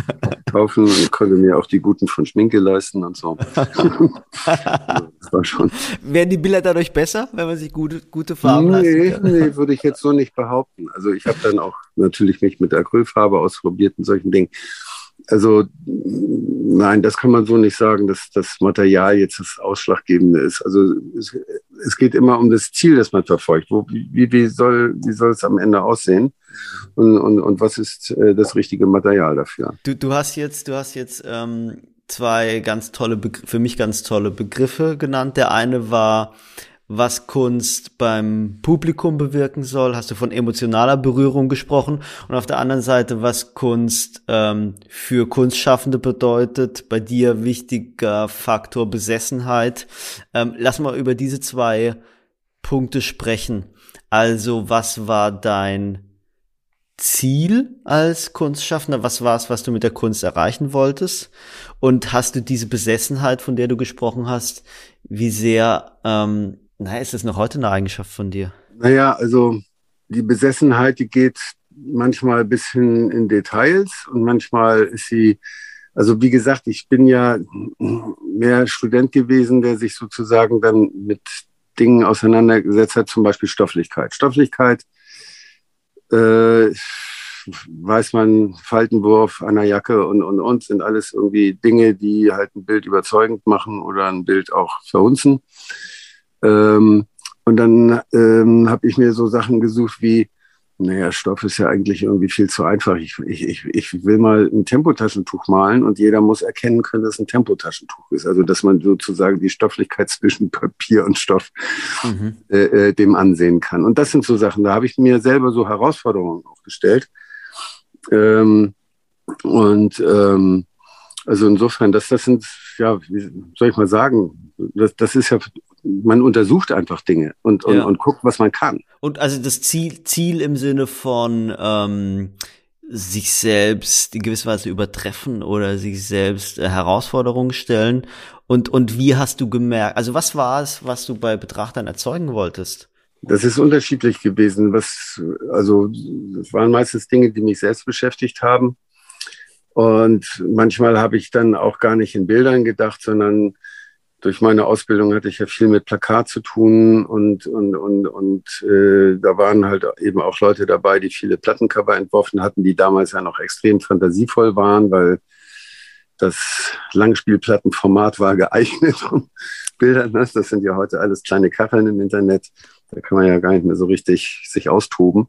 S1: kaufen und konnte mir auch die guten von Schminke leisten und so. das
S2: war schon. Werden die Bilder dadurch besser, wenn man sich gute, gute Farben
S1: nee, leisten Nee, würde ich jetzt so nicht behaupten. Also ich habe dann auch natürlich mich mit Acrylfarbe ausprobiert und solchen Dingen. Also nein, das kann man so nicht sagen, dass das Material jetzt das Ausschlaggebende ist. Also es, es geht immer um das Ziel, das man verfolgt. Wo, wie, wie, soll, wie soll es am Ende aussehen? Und, und, und was ist äh, das richtige Material dafür?
S2: Du, du hast jetzt, du hast jetzt ähm, zwei ganz tolle, für mich ganz tolle Begriffe genannt. Der eine war was Kunst beim Publikum bewirken soll, hast du von emotionaler Berührung gesprochen und auf der anderen Seite, was Kunst ähm, für Kunstschaffende bedeutet, bei dir wichtiger Faktor Besessenheit. Ähm, lass mal über diese zwei Punkte sprechen. Also, was war dein Ziel als Kunstschaffender? Was war es, was du mit der Kunst erreichen wolltest? Und hast du diese Besessenheit, von der du gesprochen hast, wie sehr ähm, na, ist das noch heute eine Eigenschaft von dir?
S1: Naja, also die Besessenheit, die geht manchmal bis hin in Details und manchmal ist sie, also wie gesagt, ich bin ja mehr Student gewesen, der sich sozusagen dann mit Dingen auseinandergesetzt hat, zum Beispiel Stofflichkeit. Stofflichkeit äh, weiß man, Faltenwurf der Jacke und, und, und sind alles irgendwie Dinge, die halt ein Bild überzeugend machen oder ein Bild auch verhunzen. Ähm, und dann ähm, habe ich mir so Sachen gesucht wie, naja, Stoff ist ja eigentlich irgendwie viel zu einfach. Ich, ich, ich will mal ein Tempotaschentuch malen und jeder muss erkennen können, dass es ein Tempotaschentuch ist. Also dass man sozusagen die Stofflichkeit zwischen Papier und Stoff mhm. äh, äh dem ansehen kann. Und das sind so Sachen, da habe ich mir selber so Herausforderungen auch gestellt. Ähm, und ähm, also insofern, das, das sind, ja, wie soll ich mal sagen, das, das ist ja, man untersucht einfach Dinge und, und, ja. und guckt, was man kann.
S2: Und also das Ziel, Ziel im Sinne von ähm, sich selbst in gewisser Weise übertreffen oder sich selbst äh, Herausforderungen stellen. Und, und wie hast du gemerkt, also was war es, was du bei Betrachtern erzeugen wolltest?
S1: Das ist unterschiedlich gewesen. Was, also, es waren meistens Dinge, die mich selbst beschäftigt haben. Und manchmal habe ich dann auch gar nicht in Bildern gedacht, sondern durch meine Ausbildung hatte ich ja viel mit Plakat zu tun und, und, und, und äh, da waren halt eben auch Leute dabei, die viele Plattencover entworfen hatten, die damals ja noch extrem fantasievoll waren, weil das Langspielplattenformat war geeignet, um Bilder, ne? das sind ja heute alles kleine Kacheln im Internet, da kann man ja gar nicht mehr so richtig sich austoben.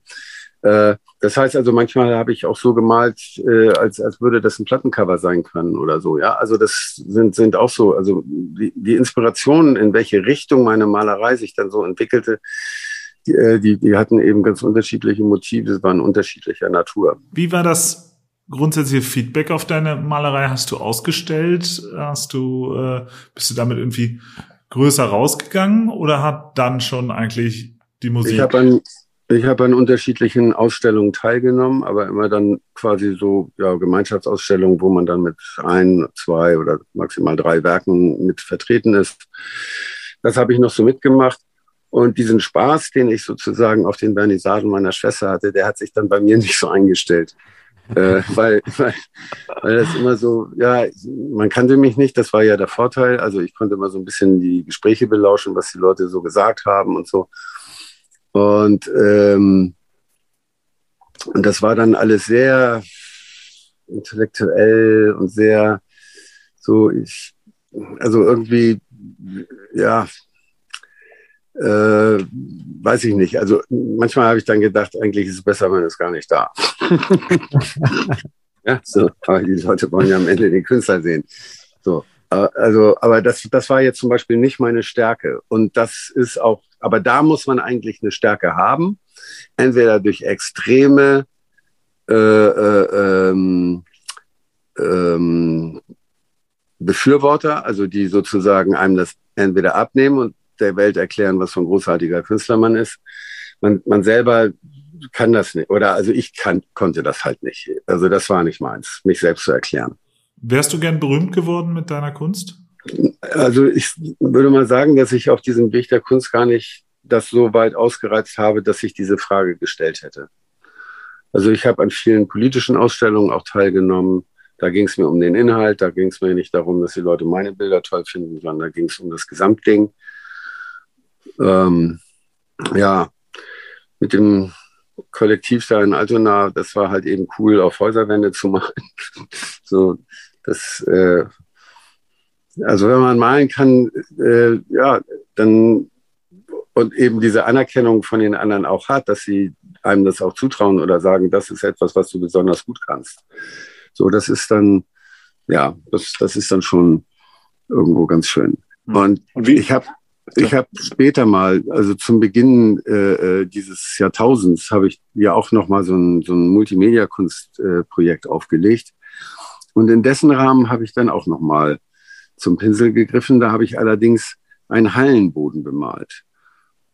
S1: Äh, das heißt also, manchmal habe ich auch so gemalt, äh, als, als würde das ein Plattencover sein können oder so. Ja, also das sind, sind auch so, also die, die Inspirationen, in welche Richtung meine Malerei sich dann so entwickelte, die, äh, die, die hatten eben ganz unterschiedliche Motive, waren unterschiedlicher Natur.
S3: Wie war das grundsätzliche Feedback auf deine Malerei? Hast du ausgestellt? Hast du, äh, bist du damit irgendwie größer rausgegangen oder hat dann schon eigentlich die Musik?
S1: Ich habe an, ich habe an unterschiedlichen Ausstellungen teilgenommen, aber immer dann quasi so ja, Gemeinschaftsausstellungen, wo man dann mit ein, zwei oder maximal drei Werken mit vertreten ist. Das habe ich noch so mitgemacht. Und diesen Spaß, den ich sozusagen auf den Vernissagen meiner Schwester hatte, der hat sich dann bei mir nicht so eingestellt. äh, weil, weil, weil das immer so, ja, man kannte mich nicht, das war ja der Vorteil. Also ich konnte immer so ein bisschen die Gespräche belauschen, was die Leute so gesagt haben und so. Und, ähm, und das war dann alles sehr intellektuell und sehr so, ich, also irgendwie, ja, äh, weiß ich nicht. Also manchmal habe ich dann gedacht, eigentlich ist es besser, man ist gar nicht da. ja, so, aber die Leute wollen ja am Ende den Künstler sehen. So, also, aber das, das war jetzt zum Beispiel nicht meine Stärke. Und das ist auch aber da muss man eigentlich eine Stärke haben, entweder durch extreme äh, äh, ähm, ähm, Befürworter, also die sozusagen einem das entweder abnehmen und der Welt erklären, was für ein großartiger Künstler man ist. Man, man selber kann das nicht, oder also ich kann, konnte das halt nicht. Also das war nicht meins, mich selbst zu erklären.
S3: Wärst du gern berühmt geworden mit deiner Kunst?
S1: Also ich würde mal sagen, dass ich auf diesem Weg der Kunst gar nicht das so weit ausgereizt habe, dass ich diese Frage gestellt hätte. Also ich habe an vielen politischen Ausstellungen auch teilgenommen. Da ging es mir um den Inhalt, da ging es mir nicht darum, dass die Leute meine Bilder toll finden, sondern da ging es um das Gesamtding. Ähm, ja, mit dem Kollektiv da in Altona, das war halt eben cool, auf Häuserwände zu malen. so, das äh, also wenn man malen kann, äh, ja, dann und eben diese Anerkennung von den anderen auch hat, dass sie einem das auch zutrauen oder sagen, das ist etwas, was du besonders gut kannst. So, das ist dann, ja, das, das ist dann schon irgendwo ganz schön. Hm. Und, und ich habe ich habe später mal, also zum Beginn äh, äh, dieses Jahrtausends, habe ich ja auch noch mal so ein, so ein Multimedia-Kunstprojekt äh, aufgelegt. Und in dessen Rahmen habe ich dann auch noch mal zum Pinsel gegriffen. Da habe ich allerdings einen Hallenboden bemalt.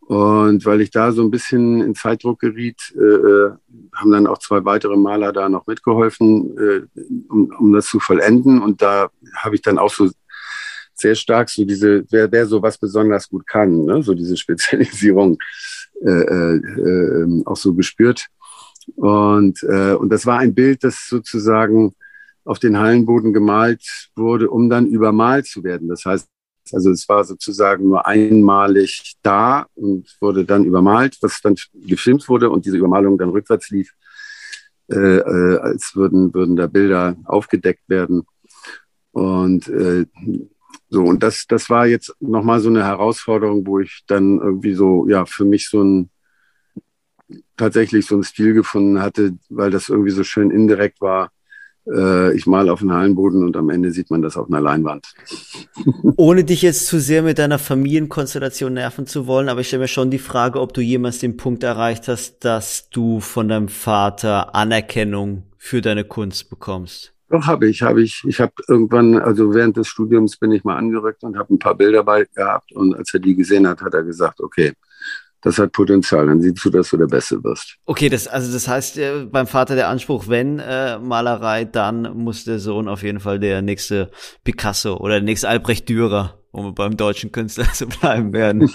S1: Und weil ich da so ein bisschen in Zeitdruck geriet, äh, äh, haben dann auch zwei weitere Maler da noch mitgeholfen, äh, um, um das zu vollenden. Und da habe ich dann auch so sehr stark so diese, wer, wer sowas besonders gut kann, ne? so diese Spezialisierung äh, äh, äh, auch so gespürt. Und, äh, und das war ein Bild, das sozusagen auf den Hallenboden gemalt wurde, um dann übermalt zu werden. Das heißt, also es war sozusagen nur einmalig da und wurde dann übermalt, was dann gefilmt wurde und diese Übermalung dann rückwärts lief, äh, äh, als würden, würden da Bilder aufgedeckt werden. Und äh, so, und das, das war jetzt nochmal so eine Herausforderung, wo ich dann irgendwie so, ja, für mich so ein tatsächlich so ein Stil gefunden hatte, weil das irgendwie so schön indirekt war ich mal auf den Hallenboden und am Ende sieht man das auf einer Leinwand.
S2: Ohne dich jetzt zu sehr mit deiner Familienkonstellation nerven zu wollen, aber ich stelle mir schon die Frage, ob du jemals den Punkt erreicht hast, dass du von deinem Vater Anerkennung für deine Kunst bekommst.
S1: Doch, habe ich, habe ich. Ich habe irgendwann, also während des Studiums bin ich mal angerückt und habe ein paar Bilder bei gehabt und als er die gesehen hat, hat er gesagt, okay, das hat Potenzial. Dann siehst du, dass du der Beste wirst.
S2: Okay, das, also das heißt äh, beim Vater der Anspruch, wenn äh, Malerei, dann muss der Sohn auf jeden Fall der nächste Picasso oder der nächste Albrecht Dürer, um beim deutschen Künstler zu bleiben werden.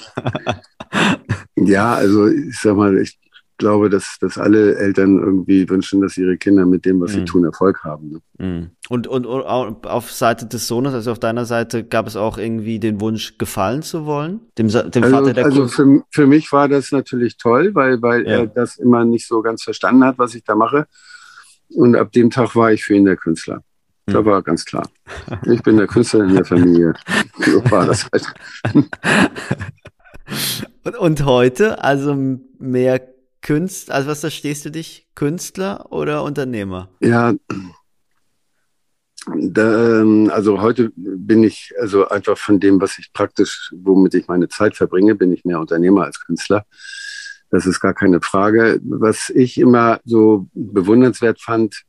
S1: ja, also ich sag mal, ich glaube, dass, dass alle Eltern irgendwie wünschen, dass ihre Kinder mit dem, was mhm. sie tun, Erfolg haben.
S2: Ne? Mhm. Und, und, und auf Seite des Sohnes, also auf deiner Seite, gab es auch irgendwie den Wunsch, gefallen zu wollen? Dem, dem
S1: also, Vater der Also für, für mich war das natürlich toll, weil, weil ja. er das immer nicht so ganz verstanden hat, was ich da mache. Und ab dem Tag war ich für ihn der Künstler. Mhm. Da war ganz klar. Ich bin der Künstler in der Familie. So war das halt.
S2: und, und heute, also mehr Künstler, also was da stehst du dich? Künstler oder Unternehmer?
S1: Ja, da, ähm, also heute bin ich, also einfach von dem, was ich praktisch, womit ich meine Zeit verbringe, bin ich mehr Unternehmer als Künstler. Das ist gar keine Frage. Was ich immer so bewundernswert fand,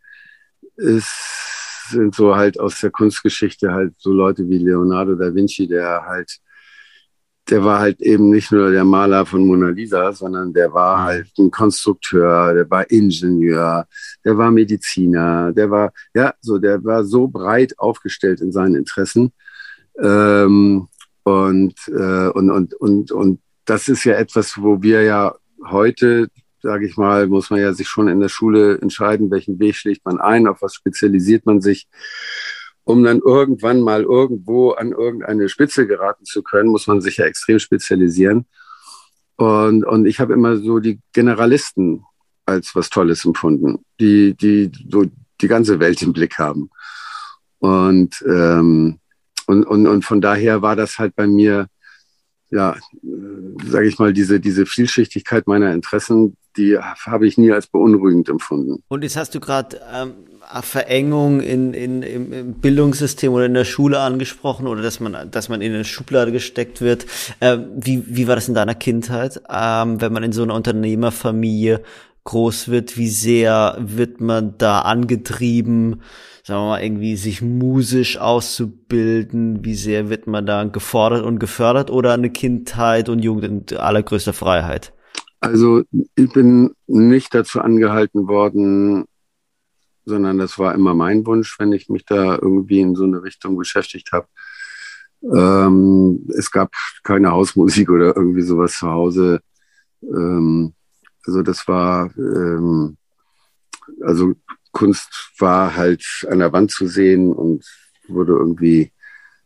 S1: ist, sind so halt aus der Kunstgeschichte halt so Leute wie Leonardo da Vinci, der halt der war halt eben nicht nur der Maler von Mona Lisa, sondern der war mhm. halt ein Konstrukteur, der war Ingenieur, der war Mediziner, der war, ja, so, der war so breit aufgestellt in seinen Interessen. Ähm, und, äh, und, und, und, und das ist ja etwas, wo wir ja heute, sage ich mal, muss man ja sich schon in der Schule entscheiden, welchen Weg schlägt man ein, auf was spezialisiert man sich um dann irgendwann mal irgendwo an irgendeine Spitze geraten zu können, muss man sich ja extrem spezialisieren. Und, und ich habe immer so die Generalisten als was Tolles empfunden, die, die so die ganze Welt im Blick haben. Und, ähm, und, und, und von daher war das halt bei mir, ja, sage ich mal, diese, diese Vielschichtigkeit meiner Interessen, die habe ich nie als beunruhigend empfunden.
S2: Und jetzt hast du gerade ähm, Verengung in, in, im Bildungssystem oder in der Schule angesprochen oder dass man, dass man in eine Schublade gesteckt wird. Äh, wie, wie war das in deiner Kindheit, ähm, wenn man in so einer Unternehmerfamilie groß wird? Wie sehr wird man da angetrieben, sagen wir mal, irgendwie sich musisch auszubilden? Wie sehr wird man da gefordert und gefördert oder eine Kindheit und Jugend in allergrößter Freiheit?
S1: Also ich bin nicht dazu angehalten worden, sondern das war immer mein Wunsch, wenn ich mich da irgendwie in so eine Richtung beschäftigt habe. Ähm, es gab keine Hausmusik oder irgendwie sowas zu Hause. Ähm, also das war, ähm, also Kunst war halt an der Wand zu sehen und wurde irgendwie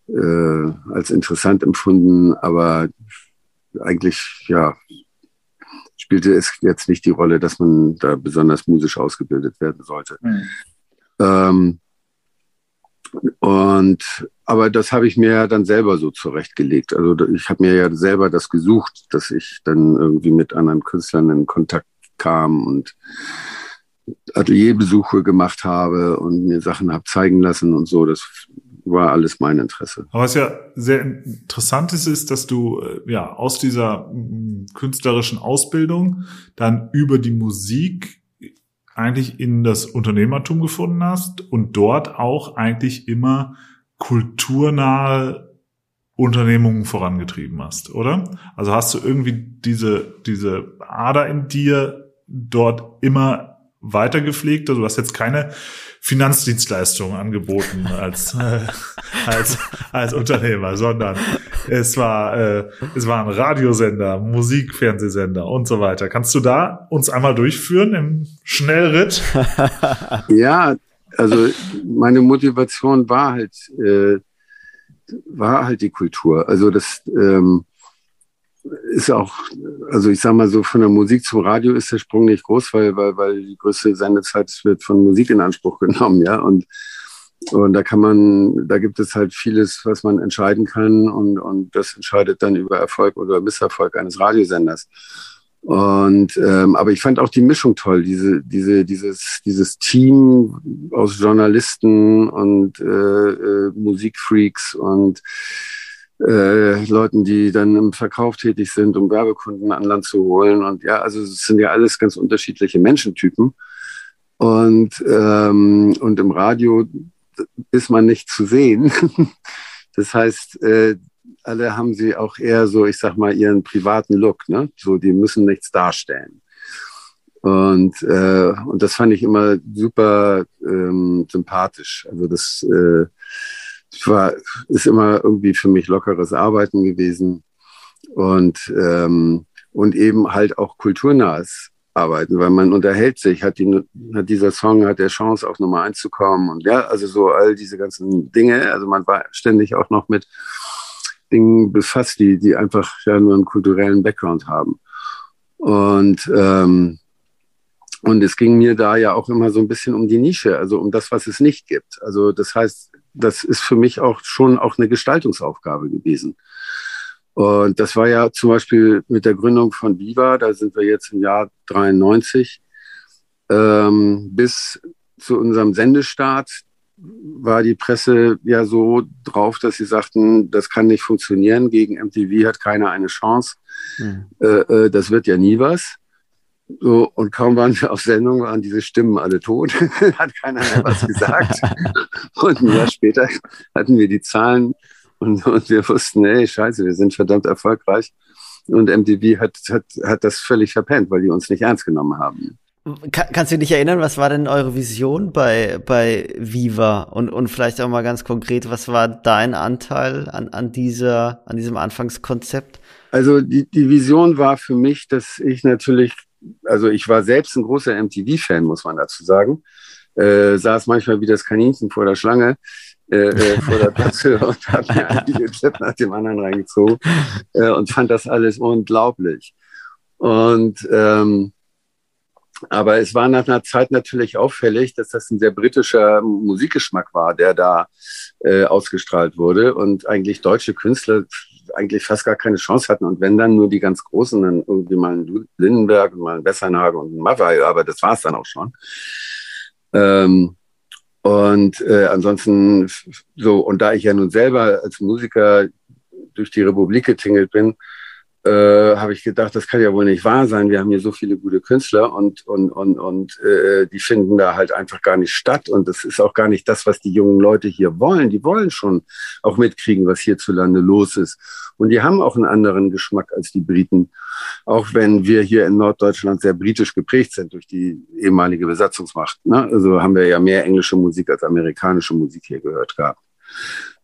S1: äh, als interessant empfunden, aber eigentlich, ja, spielte es jetzt nicht die Rolle, dass man da besonders musisch ausgebildet werden sollte. Mhm. Ähm, und aber das habe ich mir ja dann selber so zurechtgelegt. Also ich habe mir ja selber das gesucht, dass ich dann irgendwie mit anderen Künstlern in Kontakt kam und Atelierbesuche gemacht habe und mir Sachen habe zeigen lassen und so. Das war alles mein Interesse.
S3: Aber was ja sehr interessant ist, ist, dass du äh, ja aus dieser mm, künstlerischen Ausbildung dann über die Musik eigentlich in das Unternehmertum gefunden hast und dort auch eigentlich immer kulturnahe Unternehmungen vorangetrieben hast, oder? Also hast du irgendwie diese, diese Ader in dir dort immer weiter gepflegt. Also du hast jetzt keine Finanzdienstleistungen angeboten als, äh, als, als Unternehmer, sondern es war, äh, es war ein Radiosender, Musik, Fernsehsender und so weiter. Kannst du da uns einmal durchführen im Schnellritt?
S1: ja, also meine Motivation war halt, äh, war halt die Kultur. Also das ähm, ist auch, also ich sag mal so, von der Musik zum Radio ist der Sprung nicht groß, weil, weil, weil die größte Sendezeit wird von Musik in Anspruch genommen, ja. Und, und da kann man, da gibt es halt vieles, was man entscheiden kann und, und das entscheidet dann über Erfolg oder Misserfolg eines Radiosenders. Und ähm, aber ich fand auch die Mischung toll, diese, diese, dieses, dieses Team aus Journalisten und äh, äh, Musikfreaks und äh, Leuten, die dann im Verkauf tätig sind, um Werbekunden an Land zu holen. Und ja, also es sind ja alles ganz unterschiedliche Menschentypen. Und, ähm, und im Radio ist man nicht zu sehen. das heißt, äh, alle haben sie auch eher so, ich sag mal, ihren privaten Look, ne? So, die müssen nichts darstellen. Und, äh, und das fand ich immer super ähm, sympathisch. Also das äh, war, ist immer irgendwie für mich lockeres Arbeiten gewesen. Und, ähm, und eben halt auch kulturnahes Arbeiten, weil man unterhält sich, hat, die, hat dieser Song, hat der Chance, auf Nummer eins zu kommen. Und ja, also so all diese ganzen Dinge. Also man war ständig auch noch mit Dingen befasst, die, die einfach ja nur einen kulturellen Background haben. Und, ähm, und es ging mir da ja auch immer so ein bisschen um die Nische, also um das, was es nicht gibt. Also das heißt, das ist für mich auch schon auch eine Gestaltungsaufgabe gewesen. Und das war ja zum Beispiel mit der Gründung von Viva, da sind wir jetzt im Jahr 93, ähm, bis zu unserem Sendestart war die Presse ja so drauf, dass sie sagten, das kann nicht funktionieren, gegen MTV hat keiner eine Chance, mhm. äh, äh, das wird ja nie was. So, und kaum waren wir auf Sendung, waren diese Stimmen alle tot, hat keiner mehr was gesagt. und ein Jahr später hatten wir die Zahlen und, und wir wussten, ey, scheiße, wir sind verdammt erfolgreich. Und MTV hat, hat, hat das völlig verpennt, weil die uns nicht ernst genommen haben.
S2: Kann, kannst du dich erinnern, was war denn eure Vision bei, bei Viva? Und, und vielleicht auch mal ganz konkret, was war dein Anteil an, an, dieser, an diesem Anfangskonzept?
S1: Also die, die Vision war für mich, dass ich natürlich, also ich war selbst ein großer MTV-Fan, muss man dazu sagen. Äh, saß manchmal wie das Kaninchen vor der Schlange, äh, äh, vor der Tasse und habe mir einen Clip nach dem anderen reingezogen äh, und fand das alles unglaublich. Und ähm, aber es war nach einer Zeit natürlich auffällig, dass das ein sehr britischer Musikgeschmack war, der da äh, ausgestrahlt wurde und eigentlich deutsche Künstler eigentlich fast gar keine Chance hatten. Und wenn dann nur die ganz Großen, dann irgendwie mal ein Lindenberg und mal ein Bessernhage und ein Maffei, aber das war es dann auch schon. Ähm, und äh, ansonsten so, und da ich ja nun selber als Musiker durch die Republik getingelt bin, äh, habe ich gedacht, das kann ja wohl nicht wahr sein. Wir haben hier so viele gute Künstler und, und, und, und äh, die finden da halt einfach gar nicht statt. Und das ist auch gar nicht das, was die jungen Leute hier wollen. Die wollen schon auch mitkriegen, was hierzulande los ist. Und die haben auch einen anderen Geschmack als die Briten. Auch wenn wir hier in Norddeutschland sehr britisch geprägt sind durch die ehemalige Besatzungsmacht. Ne? Also haben wir ja mehr englische Musik als amerikanische Musik hier gehört gehabt.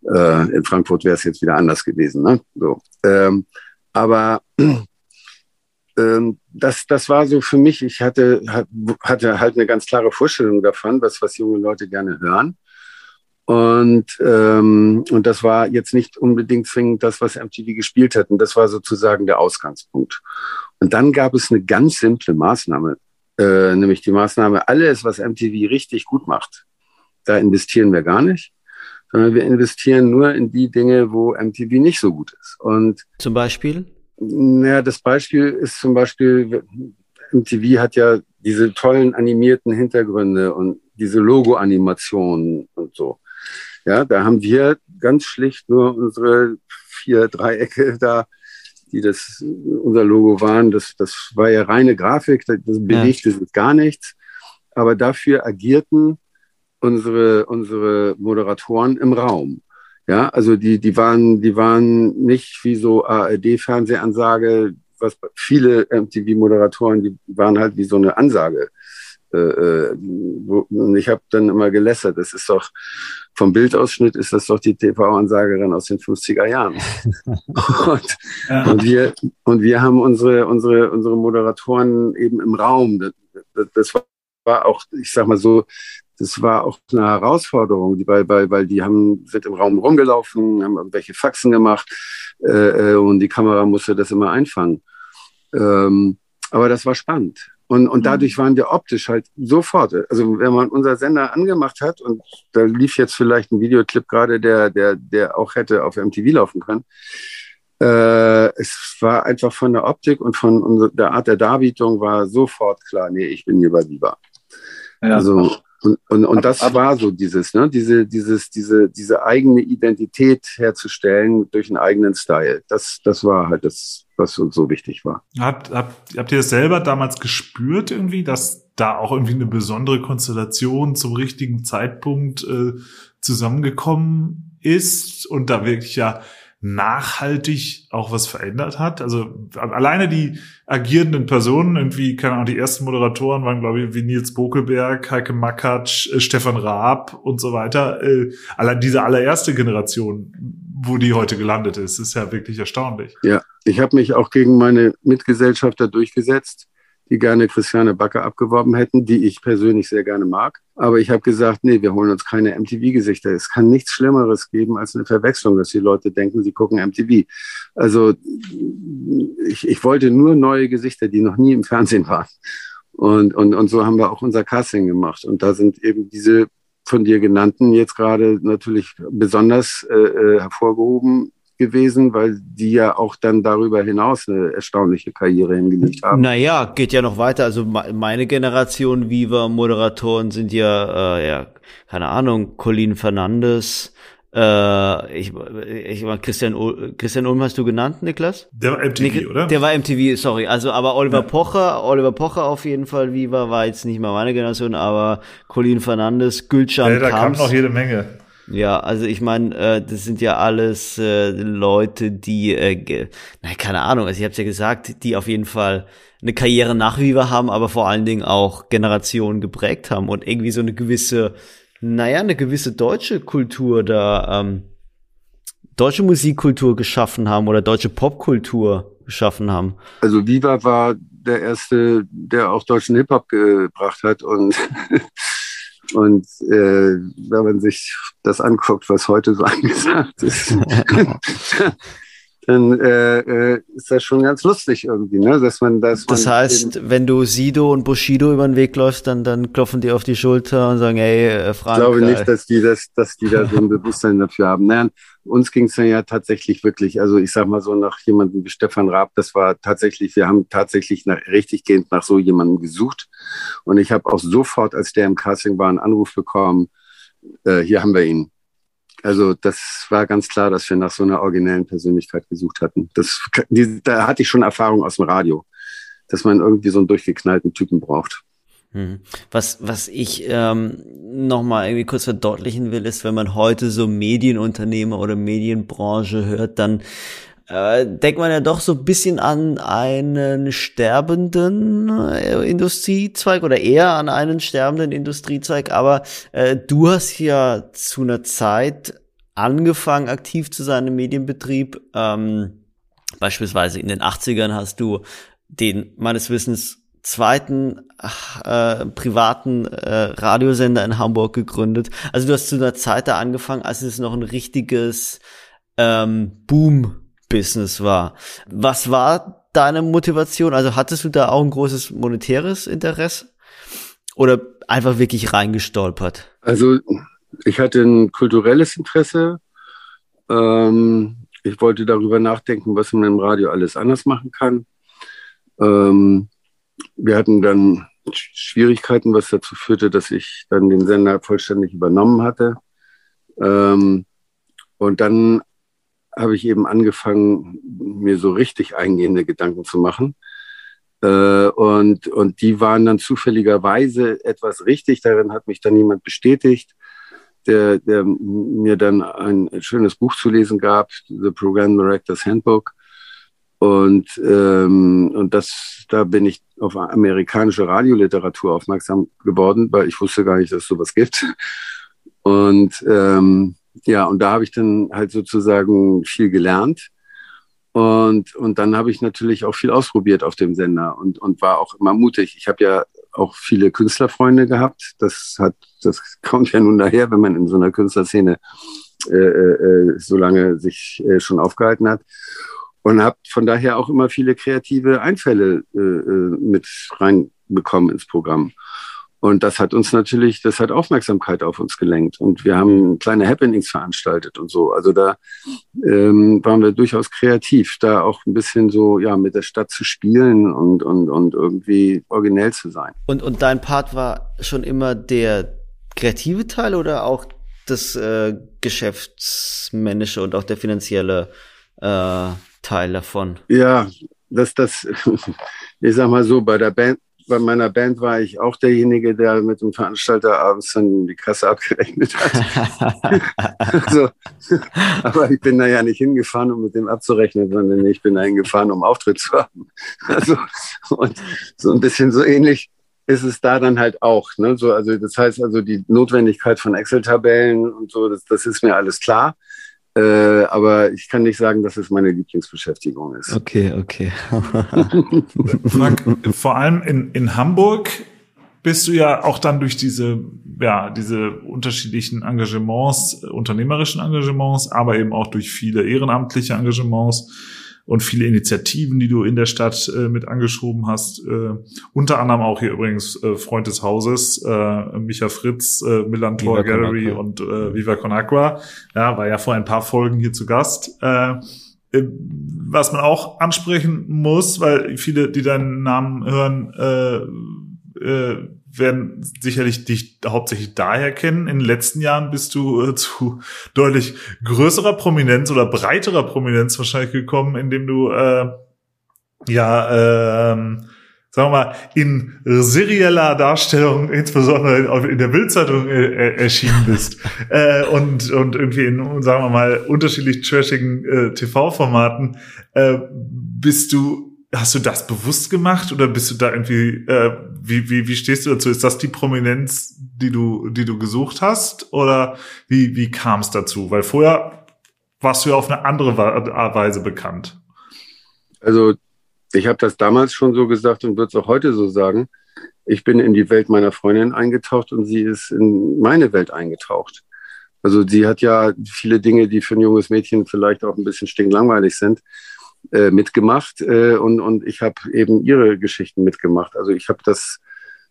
S1: Äh, in Frankfurt wäre es jetzt wieder anders gewesen. Ne? So. Ähm, aber ähm, das, das war so für mich, ich hatte, hatte halt eine ganz klare Vorstellung davon, was, was junge Leute gerne hören. Und, ähm, und das war jetzt nicht unbedingt zwingend das, was MTV gespielt hat. Und das war sozusagen der Ausgangspunkt. Und dann gab es eine ganz simple Maßnahme, äh, nämlich die Maßnahme, alles, was MTV richtig gut macht, da investieren wir gar nicht sondern wir investieren nur in die Dinge, wo MTV nicht so gut ist. Und
S2: zum Beispiel?
S1: Naja, das Beispiel ist zum Beispiel, MTV hat ja diese tollen animierten Hintergründe und diese Logo-Animationen und so. Ja, da haben wir ganz schlicht nur unsere vier Dreiecke da, die das unser Logo waren. Das, das war ja reine Grafik, das bewegte ja. gar nichts. Aber dafür agierten unsere, unsere Moderatoren im Raum. Ja, also die, die waren, die waren nicht wie so ARD-Fernsehansage, was viele MTV-Moderatoren, die waren halt wie so eine Ansage Äh, äh wo, ich habe dann immer gelässert. Das ist doch vom Bildausschnitt ist das doch die TV-Ansagerin aus den 50er Jahren. und, ja. und, wir und wir haben unsere unsere unsere Moderatoren eben im Raum. Das, das, das war auch, ich sag mal so, das war auch eine Herausforderung, weil, weil, weil die haben, sind im Raum rumgelaufen, haben irgendwelche Faxen gemacht äh, äh, und die Kamera musste das immer einfangen. Ähm, aber das war spannend. Und, und mhm. dadurch waren wir optisch halt sofort. Also wenn man unser Sender angemacht hat und da lief jetzt vielleicht ein Videoclip gerade, der, der, der auch hätte auf MTV laufen können. Äh, es war einfach von der Optik und von der Art der Darbietung war sofort klar, nee, ich bin hier bei Viva. Ja. Also und, und, und das aber, war so dieses, ne, diese, dieses, diese, diese eigene Identität herzustellen durch einen eigenen Style. Das, das war halt das, was uns so wichtig war.
S3: Habt, habt, habt ihr das selber damals gespürt irgendwie, dass da auch irgendwie eine besondere Konstellation zum richtigen Zeitpunkt äh, zusammengekommen ist und da wirklich ja nachhaltig auch was verändert hat. Also alleine die agierenden Personen, irgendwie, keine Ahnung, die ersten Moderatoren waren, glaube ich, wie Nils Bokelberg, Heike Makatsch, äh, Stefan Raab und so weiter. Äh, allein diese allererste Generation, wo die heute gelandet ist, ist ja wirklich erstaunlich.
S1: Ja, ich habe mich auch gegen meine Mitgesellschafter durchgesetzt die gerne Christiane Backe abgeworben hätten, die ich persönlich sehr gerne mag. Aber ich habe gesagt, nee, wir holen uns keine MTV-Gesichter. Es kann nichts Schlimmeres geben als eine Verwechslung, dass die Leute denken, sie gucken MTV. Also ich, ich wollte nur neue Gesichter, die noch nie im Fernsehen waren. Und, und, und so haben wir auch unser Casting gemacht. Und da sind eben diese von dir genannten jetzt gerade natürlich besonders äh, äh hervorgehoben, gewesen, weil die ja auch dann darüber hinaus eine erstaunliche Karriere hingelegt haben.
S2: Naja, geht ja noch weiter. Also meine Generation Viva-Moderatoren sind ja, äh, ja, keine Ahnung, Colin Fernandes, äh, ich, ich war Christian, Christian Ulm hast du genannt, Niklas?
S3: Der war MTV, Nik oder?
S2: Der war MTV, sorry. Also, aber Oliver ja. Pocher, Oliver Pocher auf jeden Fall, Viva, war jetzt nicht mal meine Generation, aber Colin Fernandes, Gülcan
S3: ja, da Kamps. kam noch jede Menge.
S2: Ja, also ich meine, äh, das sind ja alles äh, Leute, die, äh, na, keine Ahnung, also ich habe ja gesagt, die auf jeden Fall eine Karriere nach Viva haben, aber vor allen Dingen auch Generationen geprägt haben und irgendwie so eine gewisse, naja, eine gewisse deutsche Kultur da, ähm, deutsche Musikkultur geschaffen haben oder deutsche Popkultur geschaffen haben.
S1: Also Viva war der erste, der auch deutschen Hip-Hop gebracht hat und Und äh, wenn man sich das anguckt, was heute so angesagt ist, dann äh, äh, ist das schon ganz lustig irgendwie, ne? Dass man das.
S2: Das heißt, wenn du Sido und Bushido über den Weg läufst, dann dann klopfen die auf die Schulter und sagen, hey, äh, Frank.
S1: Ich glaube nicht, dass die das, dass die da so ein Bewusstsein dafür haben. Naja, uns ging es ja tatsächlich wirklich, also ich sag mal so nach jemandem wie Stefan Raab, das war tatsächlich, wir haben tatsächlich nach, richtig gehend nach so jemandem gesucht. Und ich habe auch sofort, als der im Casting war, einen Anruf bekommen, äh, hier haben wir ihn. Also das war ganz klar, dass wir nach so einer originellen Persönlichkeit gesucht hatten. Das, die, da hatte ich schon Erfahrung aus dem Radio, dass man irgendwie so einen durchgeknallten Typen braucht.
S2: Hm. Was, was ich ähm, nochmal irgendwie kurz verdeutlichen will, ist, wenn man heute so Medienunternehmer oder Medienbranche hört, dann äh, denkt man ja doch so ein bisschen an einen sterbenden äh, Industriezweig oder eher an einen sterbenden Industriezweig. Aber äh, du hast ja zu einer Zeit angefangen, aktiv zu sein im Medienbetrieb. Ähm, beispielsweise in den 80ern hast du den meines Wissens zweiten äh, privaten äh, Radiosender in Hamburg gegründet. Also du hast zu einer Zeit da angefangen, als es noch ein richtiges ähm, Boom Business war. Was war deine Motivation? Also hattest du da auch ein großes monetäres Interesse? Oder einfach wirklich reingestolpert?
S1: Also ich hatte ein kulturelles Interesse. Ähm, ich wollte darüber nachdenken, was man im Radio alles anders machen kann. Ähm, wir hatten dann Schwierigkeiten, was dazu führte, dass ich dann den Sender vollständig übernommen hatte. Ähm, und dann habe ich eben angefangen, mir so richtig eingehende Gedanken zu machen. Äh, und, und die waren dann zufälligerweise etwas richtig. Darin hat mich dann jemand bestätigt, der, der mir dann ein schönes Buch zu lesen gab, The Program Director's Handbook. Und, ähm, und das, da bin ich auf amerikanische Radioliteratur aufmerksam geworden, weil ich wusste gar nicht, dass es sowas gibt. Und ähm, ja, und da habe ich dann halt sozusagen viel gelernt. Und, und dann habe ich natürlich auch viel ausprobiert auf dem Sender und, und war auch immer mutig. Ich habe ja auch viele Künstlerfreunde gehabt. Das hat, das kommt ja nun daher, wenn man in so einer Künstlerszene äh, äh, so lange sich äh, schon aufgehalten hat. Und habe von daher auch immer viele kreative Einfälle äh, äh, mit reinbekommen ins Programm. Und das hat uns natürlich, das hat Aufmerksamkeit auf uns gelenkt. Und wir haben kleine Happenings veranstaltet und so. Also da ähm, waren wir durchaus kreativ, da auch ein bisschen so, ja, mit der Stadt zu spielen und, und, und irgendwie originell zu sein.
S2: Und, und dein Part war schon immer der kreative Teil oder auch das äh, geschäftsmännische und auch der finanzielle äh, Teil davon?
S1: Ja, das, das, ich sag mal so, bei der Band, bei meiner Band war ich auch derjenige, der mit dem Veranstalter abends dann die Kasse abgerechnet hat. also, aber ich bin da ja nicht hingefahren, um mit dem abzurechnen, sondern ich bin da hingefahren, um Auftritt zu haben. Also, und so ein bisschen so ähnlich ist es da dann halt auch. Ne? So, also das heißt also die Notwendigkeit von Excel-Tabellen und so, das, das ist mir alles klar. Äh, aber ich kann nicht sagen, dass es meine Lieblingsbeschäftigung ist.
S2: Okay, okay.
S3: Frank, vor allem in, in Hamburg bist du ja auch dann durch diese, ja, diese unterschiedlichen Engagements, unternehmerischen Engagements, aber eben auch durch viele ehrenamtliche Engagements und viele Initiativen, die du in der Stadt äh, mit angeschoben hast. Äh, unter anderem auch hier übrigens äh, Freund des Hauses, äh, Micha Fritz, äh, Millantor Gallery und äh, Viva Con Agua. Ja, war ja vor ein paar Folgen hier zu Gast. Äh, äh, was man auch ansprechen muss, weil viele, die deinen Namen hören, äh, äh, werden sicherlich dich hauptsächlich daher kennen. In den letzten Jahren bist du äh, zu deutlich größerer Prominenz oder breiterer Prominenz wahrscheinlich gekommen, indem du äh, ja ähm, sagen wir mal, in serieller Darstellung, insbesondere in der Bildzeitung äh, äh, erschienen bist äh, und, und irgendwie in, sagen wir mal, unterschiedlich trashigen äh, TV-Formaten, äh, bist du Hast du das bewusst gemacht oder bist du da irgendwie, äh, wie, wie, wie stehst du dazu? Ist das die Prominenz, die du, die du gesucht hast? Oder wie, wie kam es dazu? Weil vorher warst du ja auf eine andere Weise bekannt.
S1: Also ich habe das damals schon so gesagt und würde es auch heute so sagen. Ich bin in die Welt meiner Freundin eingetaucht und sie ist in meine Welt eingetaucht. Also sie hat ja viele Dinge, die für ein junges Mädchen vielleicht auch ein bisschen stinklangweilig sind, äh, mitgemacht äh, und, und ich habe eben ihre Geschichten mitgemacht. Also ich habe das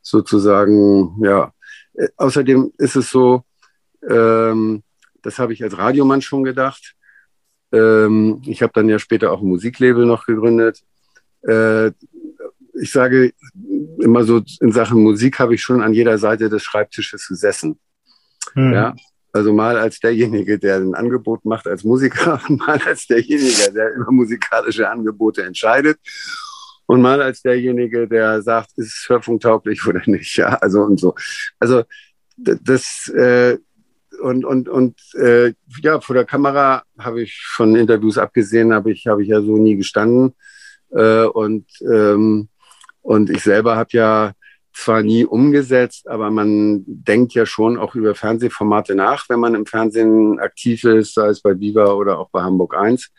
S1: sozusagen, ja. Äh, außerdem ist es so, ähm, das habe ich als Radiomann schon gedacht. Ähm, ich habe dann ja später auch ein Musiklabel noch gegründet. Äh, ich sage immer so, in Sachen Musik habe ich schon an jeder Seite des Schreibtisches gesessen. Hm. Ja, also mal als derjenige, der ein Angebot macht als Musiker, mal als derjenige, der über musikalische Angebote entscheidet und mal als derjenige, der sagt, ist es hörfunktauglich oder nicht. Ja, also und so. Also das äh, und und und äh, ja, vor der Kamera habe ich von Interviews abgesehen, habe ich habe ich ja so nie gestanden äh, und ähm, und ich selber habe ja zwar nie umgesetzt, aber man denkt ja schon auch über Fernsehformate nach, wenn man im Fernsehen aktiv ist, sei es bei Viva oder auch bei Hamburg 1.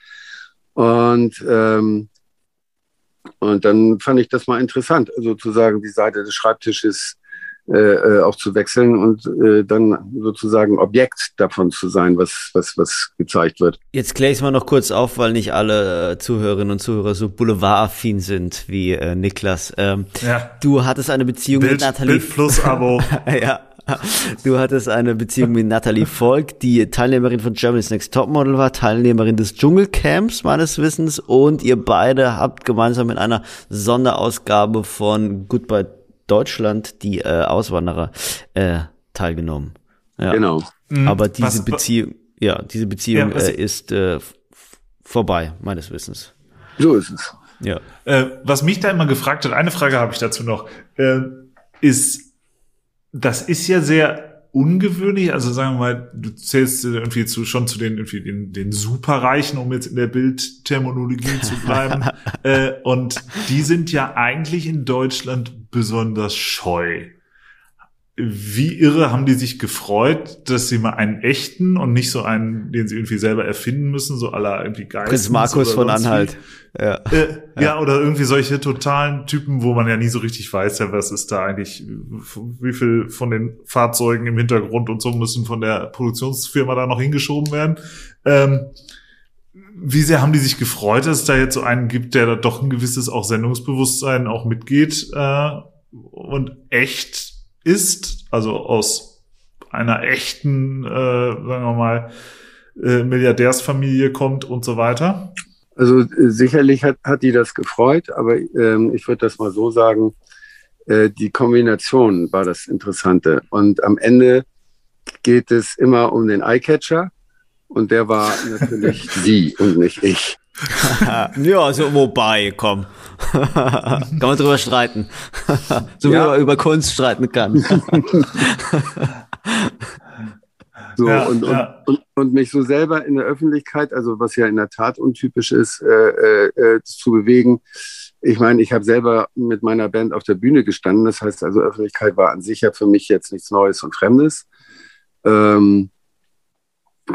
S1: Und, ähm, und dann fand ich das mal interessant, sozusagen die Seite des Schreibtisches äh, äh, auch zu wechseln und äh, dann sozusagen Objekt davon zu sein, was, was, was gezeigt wird.
S2: Jetzt kläre ich es mal noch kurz auf, weil nicht alle äh, Zuhörerinnen und Zuhörer so boulevardaffin sind wie äh, Niklas. Ähm, ja. Du hattest eine Beziehung Bild, mit Nathalie.
S3: Bild plus Abo.
S2: ja. Du hattest eine Beziehung mit Nathalie Volk, die Teilnehmerin von Germany's Next Topmodel war, Teilnehmerin des Dschungelcamps meines Wissens und ihr beide habt gemeinsam in einer Sonderausgabe von Goodbye Deutschland die äh, Auswanderer äh, teilgenommen.
S1: Ja. Genau.
S2: Mhm. Aber diese was, Beziehung, ja, diese Beziehung ja, äh, ist äh, vorbei, meines Wissens.
S1: So ist es.
S3: Ja. Äh, was mich da immer gefragt hat, eine Frage habe ich dazu noch, äh, ist, das ist ja sehr ungewöhnlich. Also sagen wir mal, du zählst irgendwie zu, schon zu den, irgendwie den, den Superreichen, um jetzt in der Bildterminologie zu bleiben. äh, und die sind ja eigentlich in Deutschland besonders scheu wie irre haben die sich gefreut, dass sie mal einen echten und nicht so einen, den sie irgendwie selber erfinden müssen, so aller irgendwie Geist.
S2: Prinz Markus von Anhalt.
S3: Ja. Äh, ja. ja. oder irgendwie solche totalen Typen, wo man ja nie so richtig weiß, ja, was ist da eigentlich, wie viel von den Fahrzeugen im Hintergrund und so müssen von der Produktionsfirma da noch hingeschoben werden. Ähm, wie sehr haben die sich gefreut, dass es da jetzt so einen gibt, der da doch ein gewisses auch Sendungsbewusstsein auch mitgeht äh, und echt ist, also aus einer echten, äh, sagen wir mal, äh, Milliardärsfamilie kommt und so weiter?
S1: Also äh, sicherlich hat, hat die das gefreut, aber ähm, ich würde das mal so sagen, äh, die Kombination war das Interessante. Und am Ende geht es immer um den Eyecatcher und der war natürlich sie und nicht ich.
S2: ja, also wobei, komm. kann man drüber streiten. so wie man über Kunst streiten kann.
S1: so, ja, und, ja. Und, und, mich so selber in der Öffentlichkeit, also was ja in der Tat untypisch ist, äh, äh, äh zu bewegen. Ich meine, ich habe selber mit meiner Band auf der Bühne gestanden. Das heißt also, Öffentlichkeit war an sich ja für mich jetzt nichts Neues und Fremdes. Ähm,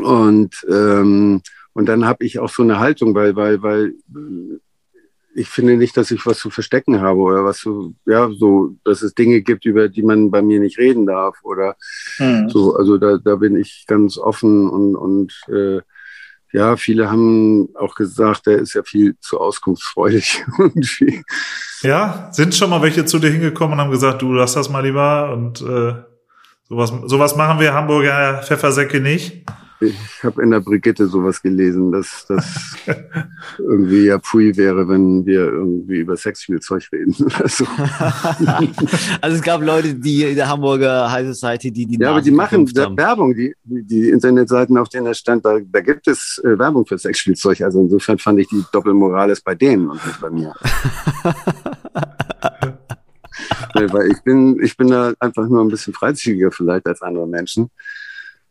S1: und ähm, und dann habe ich auch so eine Haltung, weil, weil, weil ich finde nicht, dass ich was zu verstecken habe oder was zu, ja, so, dass es Dinge gibt, über die man bei mir nicht reden darf oder mhm. so. Also da, da bin ich ganz offen und, und äh, ja, viele haben auch gesagt, der ist ja viel zu auskunftsfreudig.
S3: ja, sind schon mal welche zu dir hingekommen und haben gesagt, du lass das mal lieber und äh, sowas, sowas machen wir Hamburger Pfeffersäcke nicht.
S1: Ich habe in der Brigitte sowas gelesen, dass das irgendwie ja pfui wäre, wenn wir irgendwie über Sexspielzeug reden oder so.
S2: also es gab Leute, die in der Hamburger High Society, die die
S1: Ja, aber die machen Werbung, die, die Internetseiten, auf denen er stand, da, da gibt es äh, Werbung für Sexspielzeug. Also insofern fand ich die Doppelmoral ist bei denen und nicht bei mir. weil ich bin, ich bin da einfach nur ein bisschen freizügiger vielleicht als andere Menschen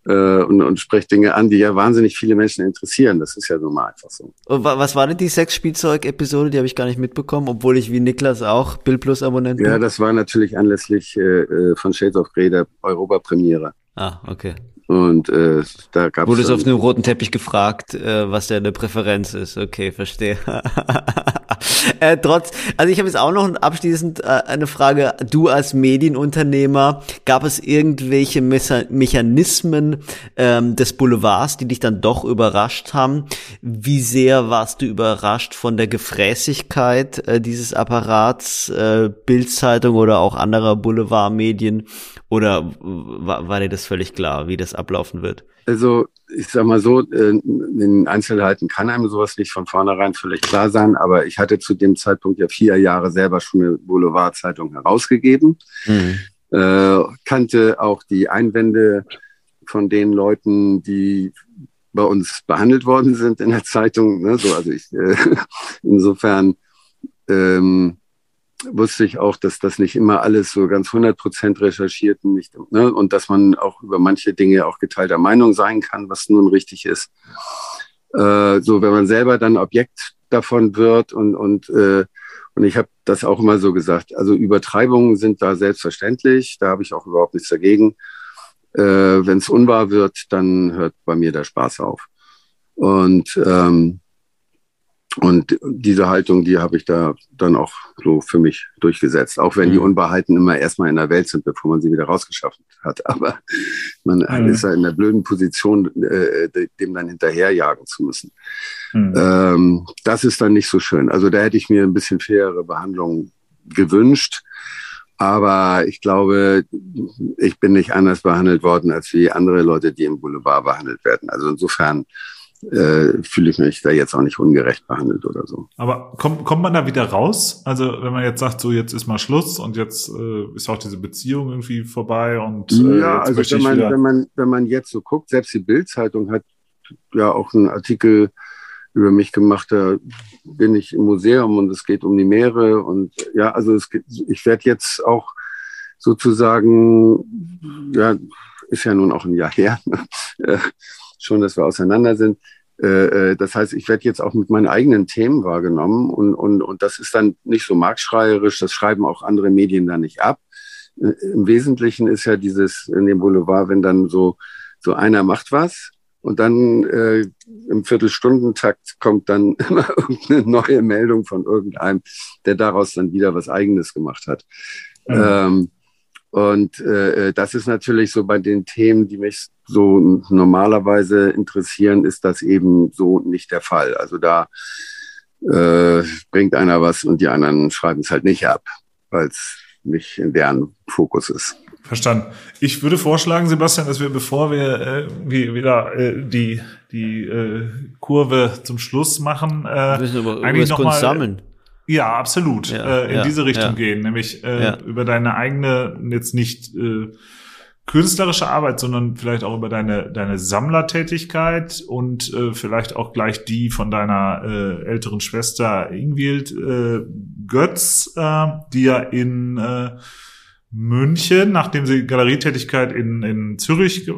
S1: äh, und, und spreche Dinge an, die ja wahnsinnig viele Menschen interessieren. Das ist ja nun mal einfach so.
S2: Und was war denn die Sexspielzeug-Episode? Die habe ich gar nicht mitbekommen, obwohl ich wie Niklas auch Bill Plus Abonnent bin.
S1: Ja, das war natürlich anlässlich äh, äh von Shades of Grey der Europa-Premiere.
S2: Ah, okay.
S1: Und äh, da gab es.
S2: Wurde es auf einem roten Teppich gefragt, äh, was deine Präferenz ist. Okay, verstehe. äh, trotz, also ich habe jetzt auch noch abschließend äh, eine Frage. Du als Medienunternehmer, gab es irgendwelche Mechanismen ähm, des Boulevards, die dich dann doch überrascht haben? Wie sehr warst du überrascht von der Gefräßigkeit äh, dieses Apparats, äh, Bildzeitung oder auch anderer Boulevardmedien? Oder war, war dir das völlig klar, wie das ablaufen wird?
S1: Also ich sag mal so, äh, in den Einzelheiten kann einem sowas nicht von vornherein völlig klar sein, aber ich hatte zu dem Zeitpunkt ja vier Jahre selber schon eine Boulevardzeitung herausgegeben, mhm. äh, kannte auch die Einwände von den Leuten, die bei uns behandelt worden sind in der Zeitung. Ne? So, also ich, äh, insofern ähm, wusste ich auch, dass das nicht immer alles so ganz 100 Prozent recherchiert nicht, ne? und dass man auch über manche Dinge auch geteilter Meinung sein kann, was nun richtig ist. Äh, so, wenn man selber dann Objekt davon wird und, und, äh, und ich habe das auch immer so gesagt, also Übertreibungen sind da selbstverständlich, da habe ich auch überhaupt nichts dagegen. Äh, wenn es unwahr wird, dann hört bei mir der Spaß auf. Und ähm, und diese Haltung, die habe ich da dann auch so für mich durchgesetzt. Auch wenn mhm. die Unwahrheiten immer erstmal in der Welt sind, bevor man sie wieder rausgeschafft hat. Aber man mhm. ist ja in der blöden Position, äh, dem dann hinterherjagen zu müssen. Mhm. Ähm, das ist dann nicht so schön. Also da hätte ich mir ein bisschen fairere Behandlung gewünscht. Aber ich glaube, ich bin nicht anders behandelt worden als wie andere Leute, die im Boulevard behandelt werden. Also insofern äh, fühle ich mich da jetzt auch nicht ungerecht behandelt oder so.
S3: Aber kommt, kommt man da wieder raus? Also wenn man jetzt sagt, so jetzt ist mal Schluss und jetzt äh, ist auch diese Beziehung irgendwie vorbei und
S1: äh, ja, also wenn man, wenn man wenn man jetzt so guckt, selbst die Bildzeitung hat ja auch einen Artikel über mich gemacht, da bin ich im Museum und es geht um die Meere und ja, also es geht, ich werde jetzt auch sozusagen, ja, ist ja nun auch ein Jahr her, äh, schon, dass wir auseinander sind. Äh, äh, das heißt, ich werde jetzt auch mit meinen eigenen Themen wahrgenommen und, und, und das ist dann nicht so marktschreierisch, das schreiben auch andere Medien dann nicht ab. Im Wesentlichen ist ja dieses in dem Boulevard, wenn dann so, so einer macht was und dann äh, im Viertelstundentakt kommt dann immer irgendeine neue Meldung von irgendeinem, der daraus dann wieder was Eigenes gemacht hat. Mhm. Ähm, und äh, das ist natürlich so bei den Themen, die mich so normalerweise interessieren, ist das eben so nicht der Fall. Also da äh, bringt einer was und die anderen schreiben es halt nicht ab, weil es nicht in deren Fokus ist.
S3: Verstanden. Ich würde vorschlagen, Sebastian, dass wir, bevor wir äh, wieder äh, die, die äh, Kurve zum Schluss machen, äh,
S2: wir über, eigentlich noch mal, sammeln.
S3: Ja, absolut. Ja, äh, in ja, diese Richtung ja. gehen, nämlich äh, über deine eigene, jetzt nicht äh, künstlerische Arbeit, sondern vielleicht auch über deine, deine Sammlertätigkeit und äh, vielleicht auch gleich die von deiner äh, älteren Schwester Ingwild äh, Götz, äh, die ja in äh, München, nachdem sie Galerietätigkeit in, in Zürich ge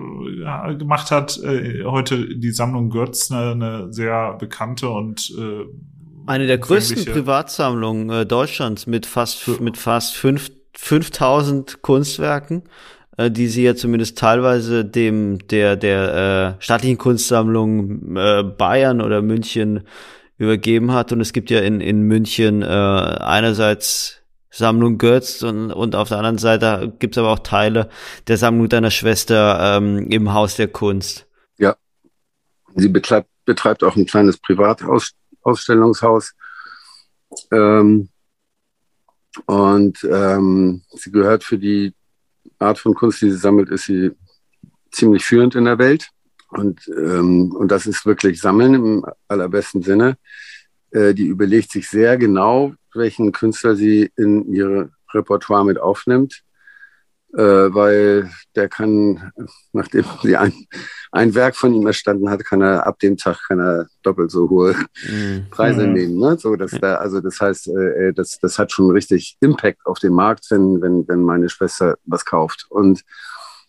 S3: gemacht hat, äh, heute die Sammlung Götz, eine, eine sehr bekannte und äh,
S2: eine der größten Privatsammlungen äh, Deutschlands mit fast mit fast fünf, 5000 Kunstwerken äh, die sie ja zumindest teilweise dem der der äh, staatlichen Kunstsammlung äh, Bayern oder München übergeben hat. Und es gibt ja in in München äh, einerseits Sammlung Götz und, und auf der anderen Seite gibt's aber auch Teile der Sammlung deiner Schwester ähm, im Haus der Kunst.
S1: Ja, sie betreibt, betreibt auch ein kleines Privatausstellungshaus. Ähm, und ähm, sie gehört für die Art von Kunst, die sie sammelt, ist sie ziemlich führend in der Welt. Und, ähm, und das ist wirklich Sammeln im allerbesten Sinne. Äh, die überlegt sich sehr genau, welchen Künstler sie in ihre Repertoire mit aufnimmt, weil der kann, nachdem sie ein, ein Werk von ihm erstanden hat, kann er ab dem Tag kann er doppelt so hohe mhm. Preise mhm. nehmen. Ne? So, dass da, also das heißt, äh, das, das hat schon richtig Impact auf den Markt, wenn, wenn, wenn meine Schwester was kauft. Und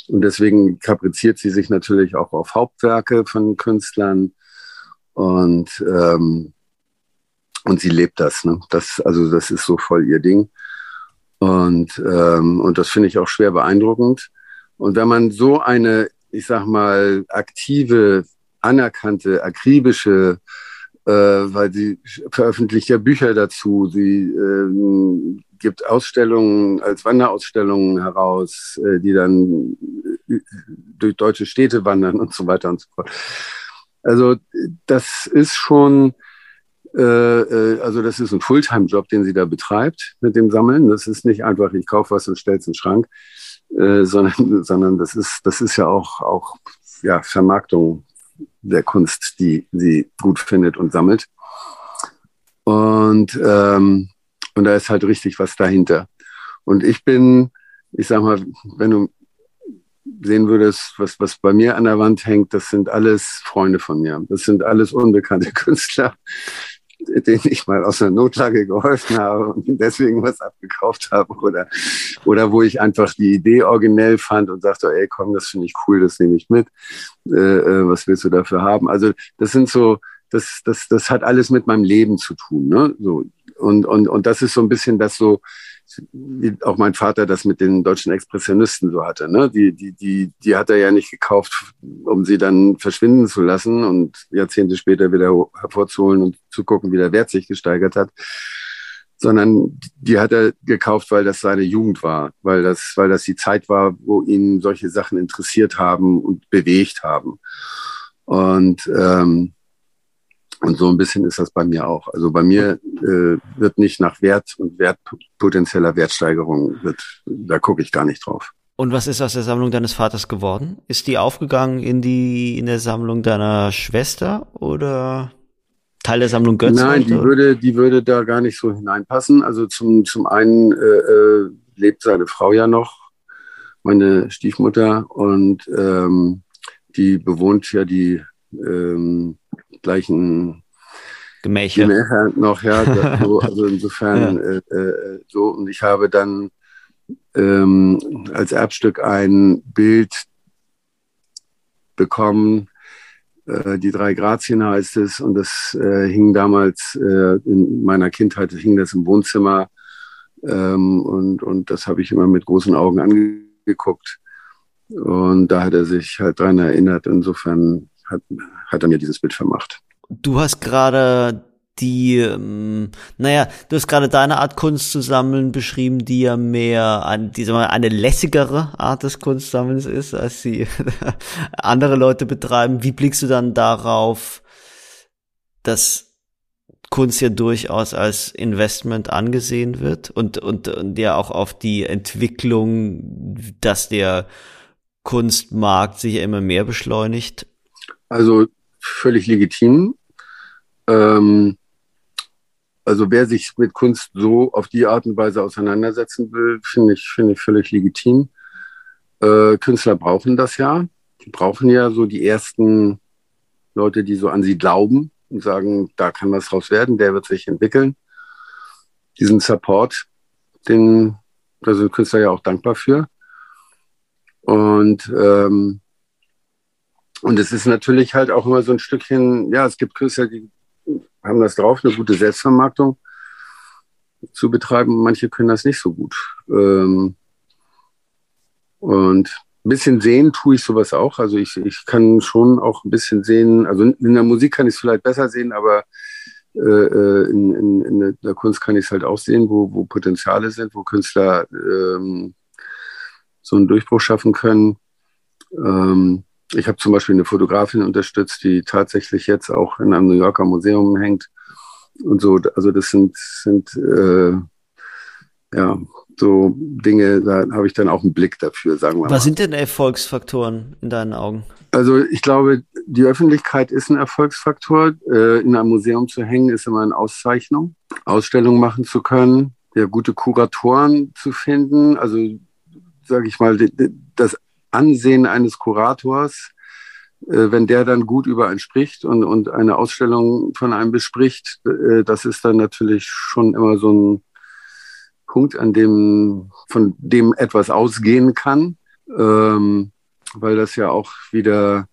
S1: und deswegen kapriziert sie sich natürlich auch auf Hauptwerke von Künstlern. Und ähm, und sie lebt das. Ne? Das, also das ist so voll ihr Ding. Und, ähm, und das finde ich auch schwer beeindruckend. Und wenn man so eine, ich sag mal, aktive, anerkannte, akribische, äh, weil sie veröffentlicht ja Bücher dazu, sie ähm, gibt Ausstellungen als Wanderausstellungen heraus, äh, die dann äh, durch deutsche Städte wandern und so weiter und so fort. Also das ist schon also das ist ein Fulltime-Job, den sie da betreibt mit dem Sammeln. Das ist nicht einfach, ich kaufe was und stelle es in den Schrank, äh, sondern, sondern das ist, das ist ja auch, auch ja, Vermarktung der Kunst, die sie gut findet und sammelt. Und, ähm, und da ist halt richtig was dahinter. Und ich bin, ich sag mal, wenn du sehen würdest, was, was bei mir an der Wand hängt, das sind alles Freunde von mir. Das sind alles unbekannte Künstler, denen ich mal aus einer Notlage geholfen habe und deswegen was abgekauft habe oder, oder wo ich einfach die Idee originell fand und sagte, ey, komm, das finde ich cool, das nehme ich mit. Äh, äh, was willst du dafür haben? Also das sind so, das, das, das hat alles mit meinem Leben zu tun. Ne? So, und, und, und das ist so ein bisschen das so, wie auch mein Vater das mit den deutschen Expressionisten so hatte. Ne? Die, die, die, die hat er ja nicht gekauft, um sie dann verschwinden zu lassen und Jahrzehnte später wieder hervorzuholen und zu gucken, wie der Wert sich gesteigert hat, sondern die hat er gekauft, weil das seine Jugend war, weil das, weil das die Zeit war, wo ihn solche Sachen interessiert haben und bewegt haben. Und ähm, und so ein bisschen ist das bei mir auch. Also bei mir äh, wird nicht nach Wert und Wert, potenzieller Wertsteigerung, wird, da gucke ich gar nicht drauf.
S2: Und was ist aus der Sammlung deines Vaters geworden? Ist die aufgegangen in die in der Sammlung deiner Schwester oder Teil der Sammlung Götz?
S1: Nein, die würde die würde da gar nicht so hineinpassen. Also zum zum einen äh, äh, lebt seine Frau ja noch, meine Stiefmutter und ähm, die bewohnt ja die ähm, gleichen
S2: Gemächer.
S1: noch, ja. So, also insofern ja. äh, äh, so. Und ich habe dann ähm, als Erbstück ein Bild bekommen. Äh, die drei Grazien heißt es. Und das äh, hing damals äh, in meiner Kindheit, hing das im Wohnzimmer. Ähm, und, und das habe ich immer mit großen Augen angeguckt. Und da hat er sich halt dran erinnert. Insofern hat, hat er mir dieses Bild vermacht.
S2: Du hast gerade die, ähm, naja, du hast gerade deine Art Kunst zu sammeln beschrieben, die ja mehr ein, die, mal, eine lässigere Art des Kunstsammelns ist, als sie andere Leute betreiben. Wie blickst du dann darauf, dass Kunst ja durchaus als Investment angesehen wird und, und, und ja auch auf die Entwicklung, dass der Kunstmarkt sich ja immer mehr beschleunigt?
S1: Also völlig legitim. Ähm, also wer sich mit Kunst so auf die Art und Weise auseinandersetzen will, finde ich, finde ich völlig legitim. Äh, Künstler brauchen das ja. Die brauchen ja so die ersten Leute, die so an sie glauben und sagen, da kann was draus werden, der wird sich entwickeln. Diesen Support, den, da sind Künstler ja auch dankbar für. Und, ähm, und es ist natürlich halt auch immer so ein Stückchen, ja, es gibt Künstler, die haben das drauf, eine gute Selbstvermarktung zu betreiben. Manche können das nicht so gut. Ähm, und ein bisschen sehen tue ich sowas auch. Also ich, ich kann schon auch ein bisschen sehen, also in der Musik kann ich es vielleicht besser sehen, aber äh, äh, in, in, in, der Kunst kann ich es halt auch sehen, wo, wo Potenziale sind, wo Künstler ähm, so einen Durchbruch schaffen können. Ähm, ich habe zum Beispiel eine Fotografin unterstützt, die tatsächlich jetzt auch in einem New Yorker Museum hängt und so. Also das sind, sind äh, ja so Dinge, da habe ich dann auch einen Blick dafür, sagen wir
S2: Was
S1: mal.
S2: sind denn Erfolgsfaktoren in deinen Augen?
S1: Also ich glaube, die Öffentlichkeit ist ein Erfolgsfaktor. Äh, in einem Museum zu hängen ist immer eine Auszeichnung. Ausstellungen machen zu können, ja, gute Kuratoren zu finden. Also sage ich mal, das Ansehen eines Kurators, äh, wenn der dann gut über einen spricht und, und eine Ausstellung von einem bespricht, äh, das ist dann natürlich schon immer so ein Punkt, an dem, von dem etwas ausgehen kann, ähm, weil das ja auch wieder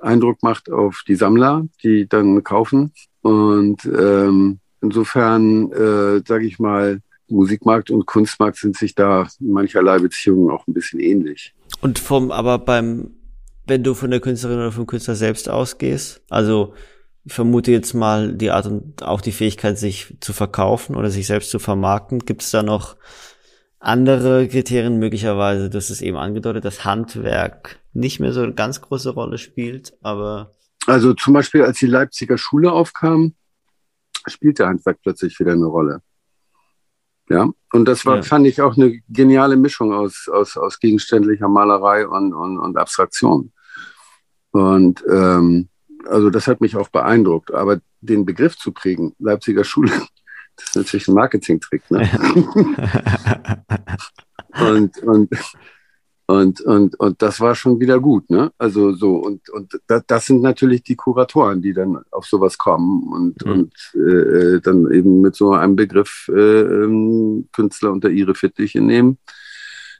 S1: Eindruck macht auf die Sammler, die dann kaufen. Und ähm, insofern, äh, sage ich mal, Musikmarkt und Kunstmarkt sind sich da in mancherlei Beziehungen auch ein bisschen ähnlich.
S2: Und vom, aber beim, wenn du von der Künstlerin oder vom Künstler selbst ausgehst, also ich vermute jetzt mal die Art und auch die Fähigkeit, sich zu verkaufen oder sich selbst zu vermarkten, gibt es da noch andere Kriterien möglicherweise, hast es eben angedeutet, dass Handwerk nicht mehr so eine ganz große Rolle spielt, aber.
S1: Also zum Beispiel, als die Leipziger Schule aufkam, spielte Handwerk plötzlich wieder eine Rolle. Ja, und das war, ja. fand ich auch eine geniale Mischung aus, aus, aus gegenständlicher Malerei und, und, und Abstraktion. Und ähm, also das hat mich auch beeindruckt. Aber den Begriff zu prägen, Leipziger Schule, das ist natürlich ein Marketingtrick. Ne? und, und und, und, und das war schon wieder gut, ne? Also so, und, und das, das sind natürlich die Kuratoren, die dann auf sowas kommen und, mhm. und äh, dann eben mit so einem Begriff äh, ähm, Künstler unter ihre Fittiche nehmen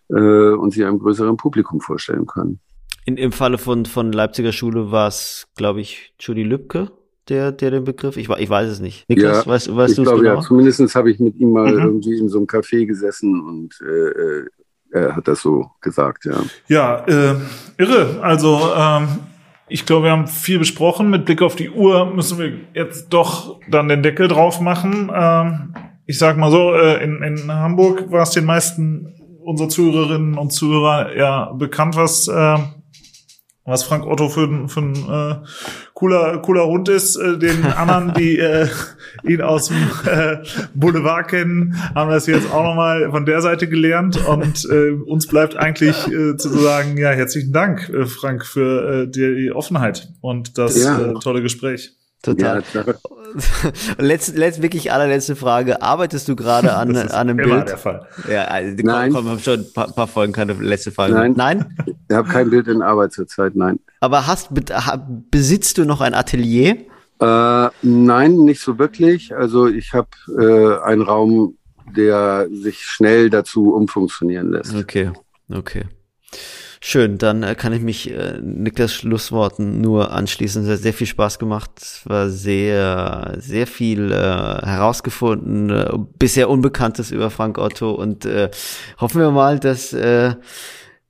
S1: äh, und sie einem größeren Publikum vorstellen können.
S2: In, Im Falle von, von Leipziger Schule war es, glaube ich, Judy Lübke, der, der den Begriff, ich, ich weiß es nicht.
S1: Niklas, ja, weißt, weißt du es genau? Ja, zumindest habe ich mit ihm mal mhm. irgendwie in so einem Café gesessen und äh, äh er hat das so gesagt, ja.
S3: Ja, äh, irre. Also ähm, ich glaube, wir haben viel besprochen. Mit Blick auf die Uhr müssen wir jetzt doch dann den Deckel drauf machen. Ähm, ich sag mal so, äh, in, in Hamburg war es den meisten unserer Zuhörerinnen und Zuhörer ja bekannt, was äh, was Frank Otto für, für ein äh, cooler, cooler Hund ist. Äh, den anderen, die äh, ihn aus dem äh, Boulevard kennen, haben das jetzt auch nochmal von der Seite gelernt. Und äh, uns bleibt eigentlich äh, zu sagen, ja, herzlichen Dank, äh, Frank, für äh, die Offenheit und das ja. äh, tolle Gespräch.
S2: Total. Ja, letzte, letzte, wirklich allerletzte Frage. Arbeitest du gerade an, an einem immer Bild?
S3: der Fall.
S2: Ja, also, nein. Komm, komm, schon ein paar, paar, Folgen, keine letzte Frage.
S1: Nein. Nein? Ich habe kein Bild in Arbeit zurzeit, nein.
S2: Aber hast, besitzt du noch ein Atelier?
S1: Äh, nein, nicht so wirklich. Also ich habe äh, einen Raum, der sich schnell dazu umfunktionieren lässt.
S2: Okay, okay. Schön, dann äh, kann ich mich äh, Niklas Schlussworten nur anschließen. Es hat sehr viel Spaß gemacht. Es war sehr, sehr viel äh, herausgefunden, äh, bisher Unbekanntes über Frank Otto und äh, hoffen wir mal, dass äh,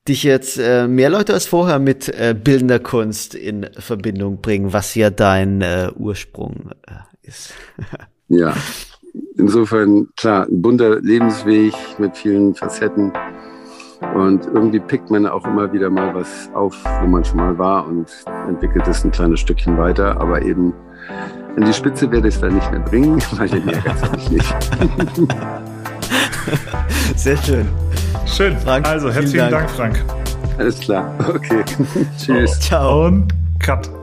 S2: dich jetzt äh, mehr Leute als vorher mit äh, bildender Kunst in Verbindung bringen, was ja dein äh, Ursprung äh, ist.
S1: ja, insofern klar, ein bunter Lebensweg mit vielen Facetten. Und irgendwie pickt man auch immer wieder mal was auf, wo man schon mal war und entwickelt es ein kleines Stückchen weiter. Aber eben an die Spitze werde ich es dann nicht mehr bringen, weil den Ehrgeiz habe ich nicht.
S2: Sehr schön.
S3: Schön. Frank, also herzlichen Dank. Dank, Frank.
S1: Alles klar. Okay. Tschüss.
S3: Ciao. Und Cut.